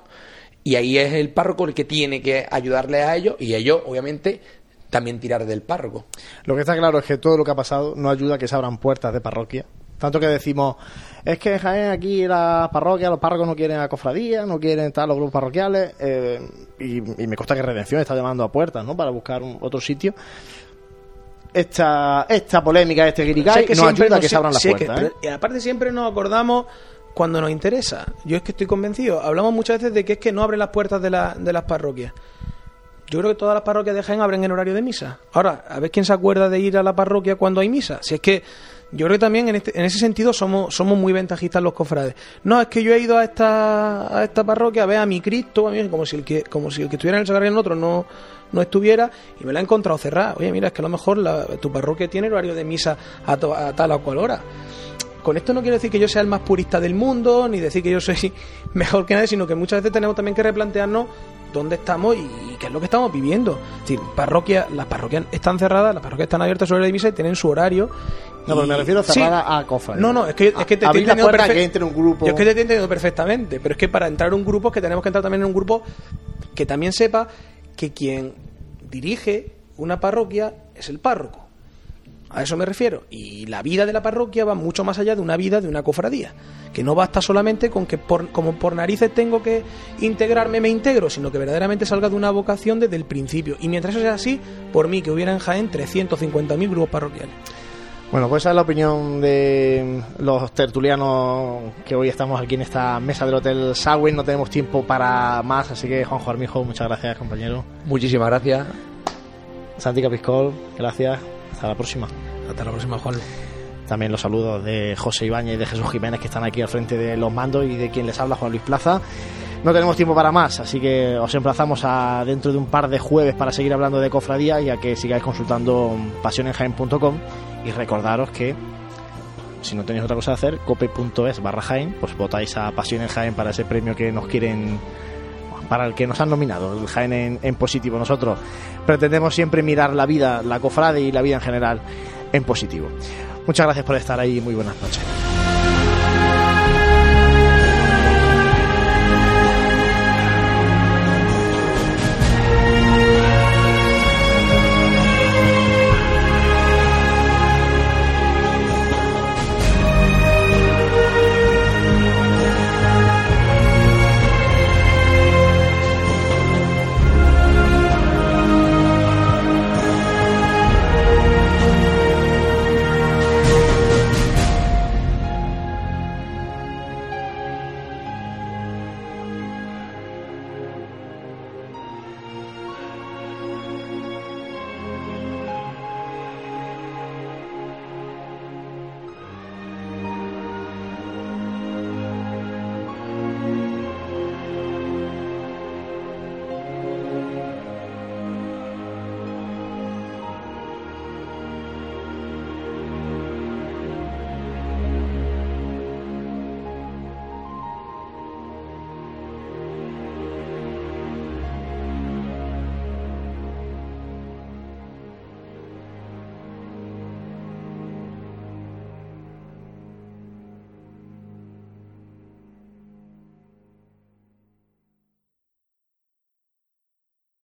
y ahí es el párroco el que tiene que ayudarles a ellos, y ellos, obviamente, también tirar del párroco. Lo que está claro es que todo lo que ha pasado no ayuda a que se abran puertas de parroquia. Tanto que decimos, es que aquí la parroquia, los párrocos no quieren a cofradía, no quieren estar los grupos parroquiales, eh, y, y me consta que Redención está llamando a puertas, ¿no? Para buscar un- otro sitio. Esta, esta polémica, este Si guirigay, es que no siempre ayuda a nos- que se abran las si es que- puertas, ¿eh? y aparte siempre nos acordamos cuando nos interesa. Yo es que estoy convencido. Hablamos muchas veces de que es que no abren las puertas de, la- de las parroquias. Yo creo que todas las parroquias de Jaén abren en horario de misa. Ahora, a ver quién se acuerda de ir a la parroquia cuando hay misa. Si es que yo creo que también en, este- en ese sentido somos, somos muy ventajistas los cofrades. No, es que yo he ido a esta, a esta parroquia a ver a mi Cristo, a mí, como si el que, como si el que estuviera en el sagrario en otro no, no estuviera, y me la he encontrado cerrada. Oye, mira, es que a lo mejor la- tu parroquia tiene horario de misa a, to- a tal o cual hora. Con esto no quiero decir que yo sea el más purista del mundo, ni decir que yo soy mejor que nadie, sino que muchas veces tenemos también que replantearnos dónde estamos y, qué es lo que estamos viviendo. Es decir, parroquia, las parroquias están cerradas, las parroquias están abiertas sobre la divisa y tienen su horario. No, pero me refiero cerrada a cofradía. No, no, es que, es que te Abrir estoy entendiendo puerta perfe- que entre un grupo. Yo es que te estoy entendiendo perfectamente, pero es que para entrar en un grupo es que tenemos que entrar también en un grupo que también sepa que quien dirige una parroquia es el párroco. A eso me refiero. Y la vida de la parroquia va mucho más allá de una vida de una cofradía. Que no basta solamente con que por, como por narices tengo que integrarme, me integro, sino que verdaderamente salga de una vocación desde el principio. Y mientras eso sea así, por mí que hubiera en Jaén 350.000 grupos parroquiales. Bueno, pues esa es la opinión de los tertulianos que hoy estamos aquí en esta mesa del Hotel Sagüen. No tenemos tiempo para más, así que Juanjo Armijo, muchas gracias, compañero. Muchísimas gracias. Santi Capiscol, gracias. Hasta la próxima. Hasta la próxima, Juan. También los saludos de José Ibáñez y de Jesús Jiménez que están aquí al frente de los mandos y de quien les habla Juan Luis Plaza. No tenemos tiempo para más, así que os emplazamos a dentro de un par de jueves para seguir hablando de cofradía y a que sigáis consultando pasionenjaen.com y recordaros que si no tenéis otra cosa que hacer, cope.es barra Jaén, pues votáis a Pasión en Jaén para ese premio que nos quieren para el que nos han nominado, el Jaén en, en positivo. Nosotros pretendemos siempre mirar la vida, la cofrade y la vida en general en positivo. Muchas gracias por estar ahí, muy buenas noches.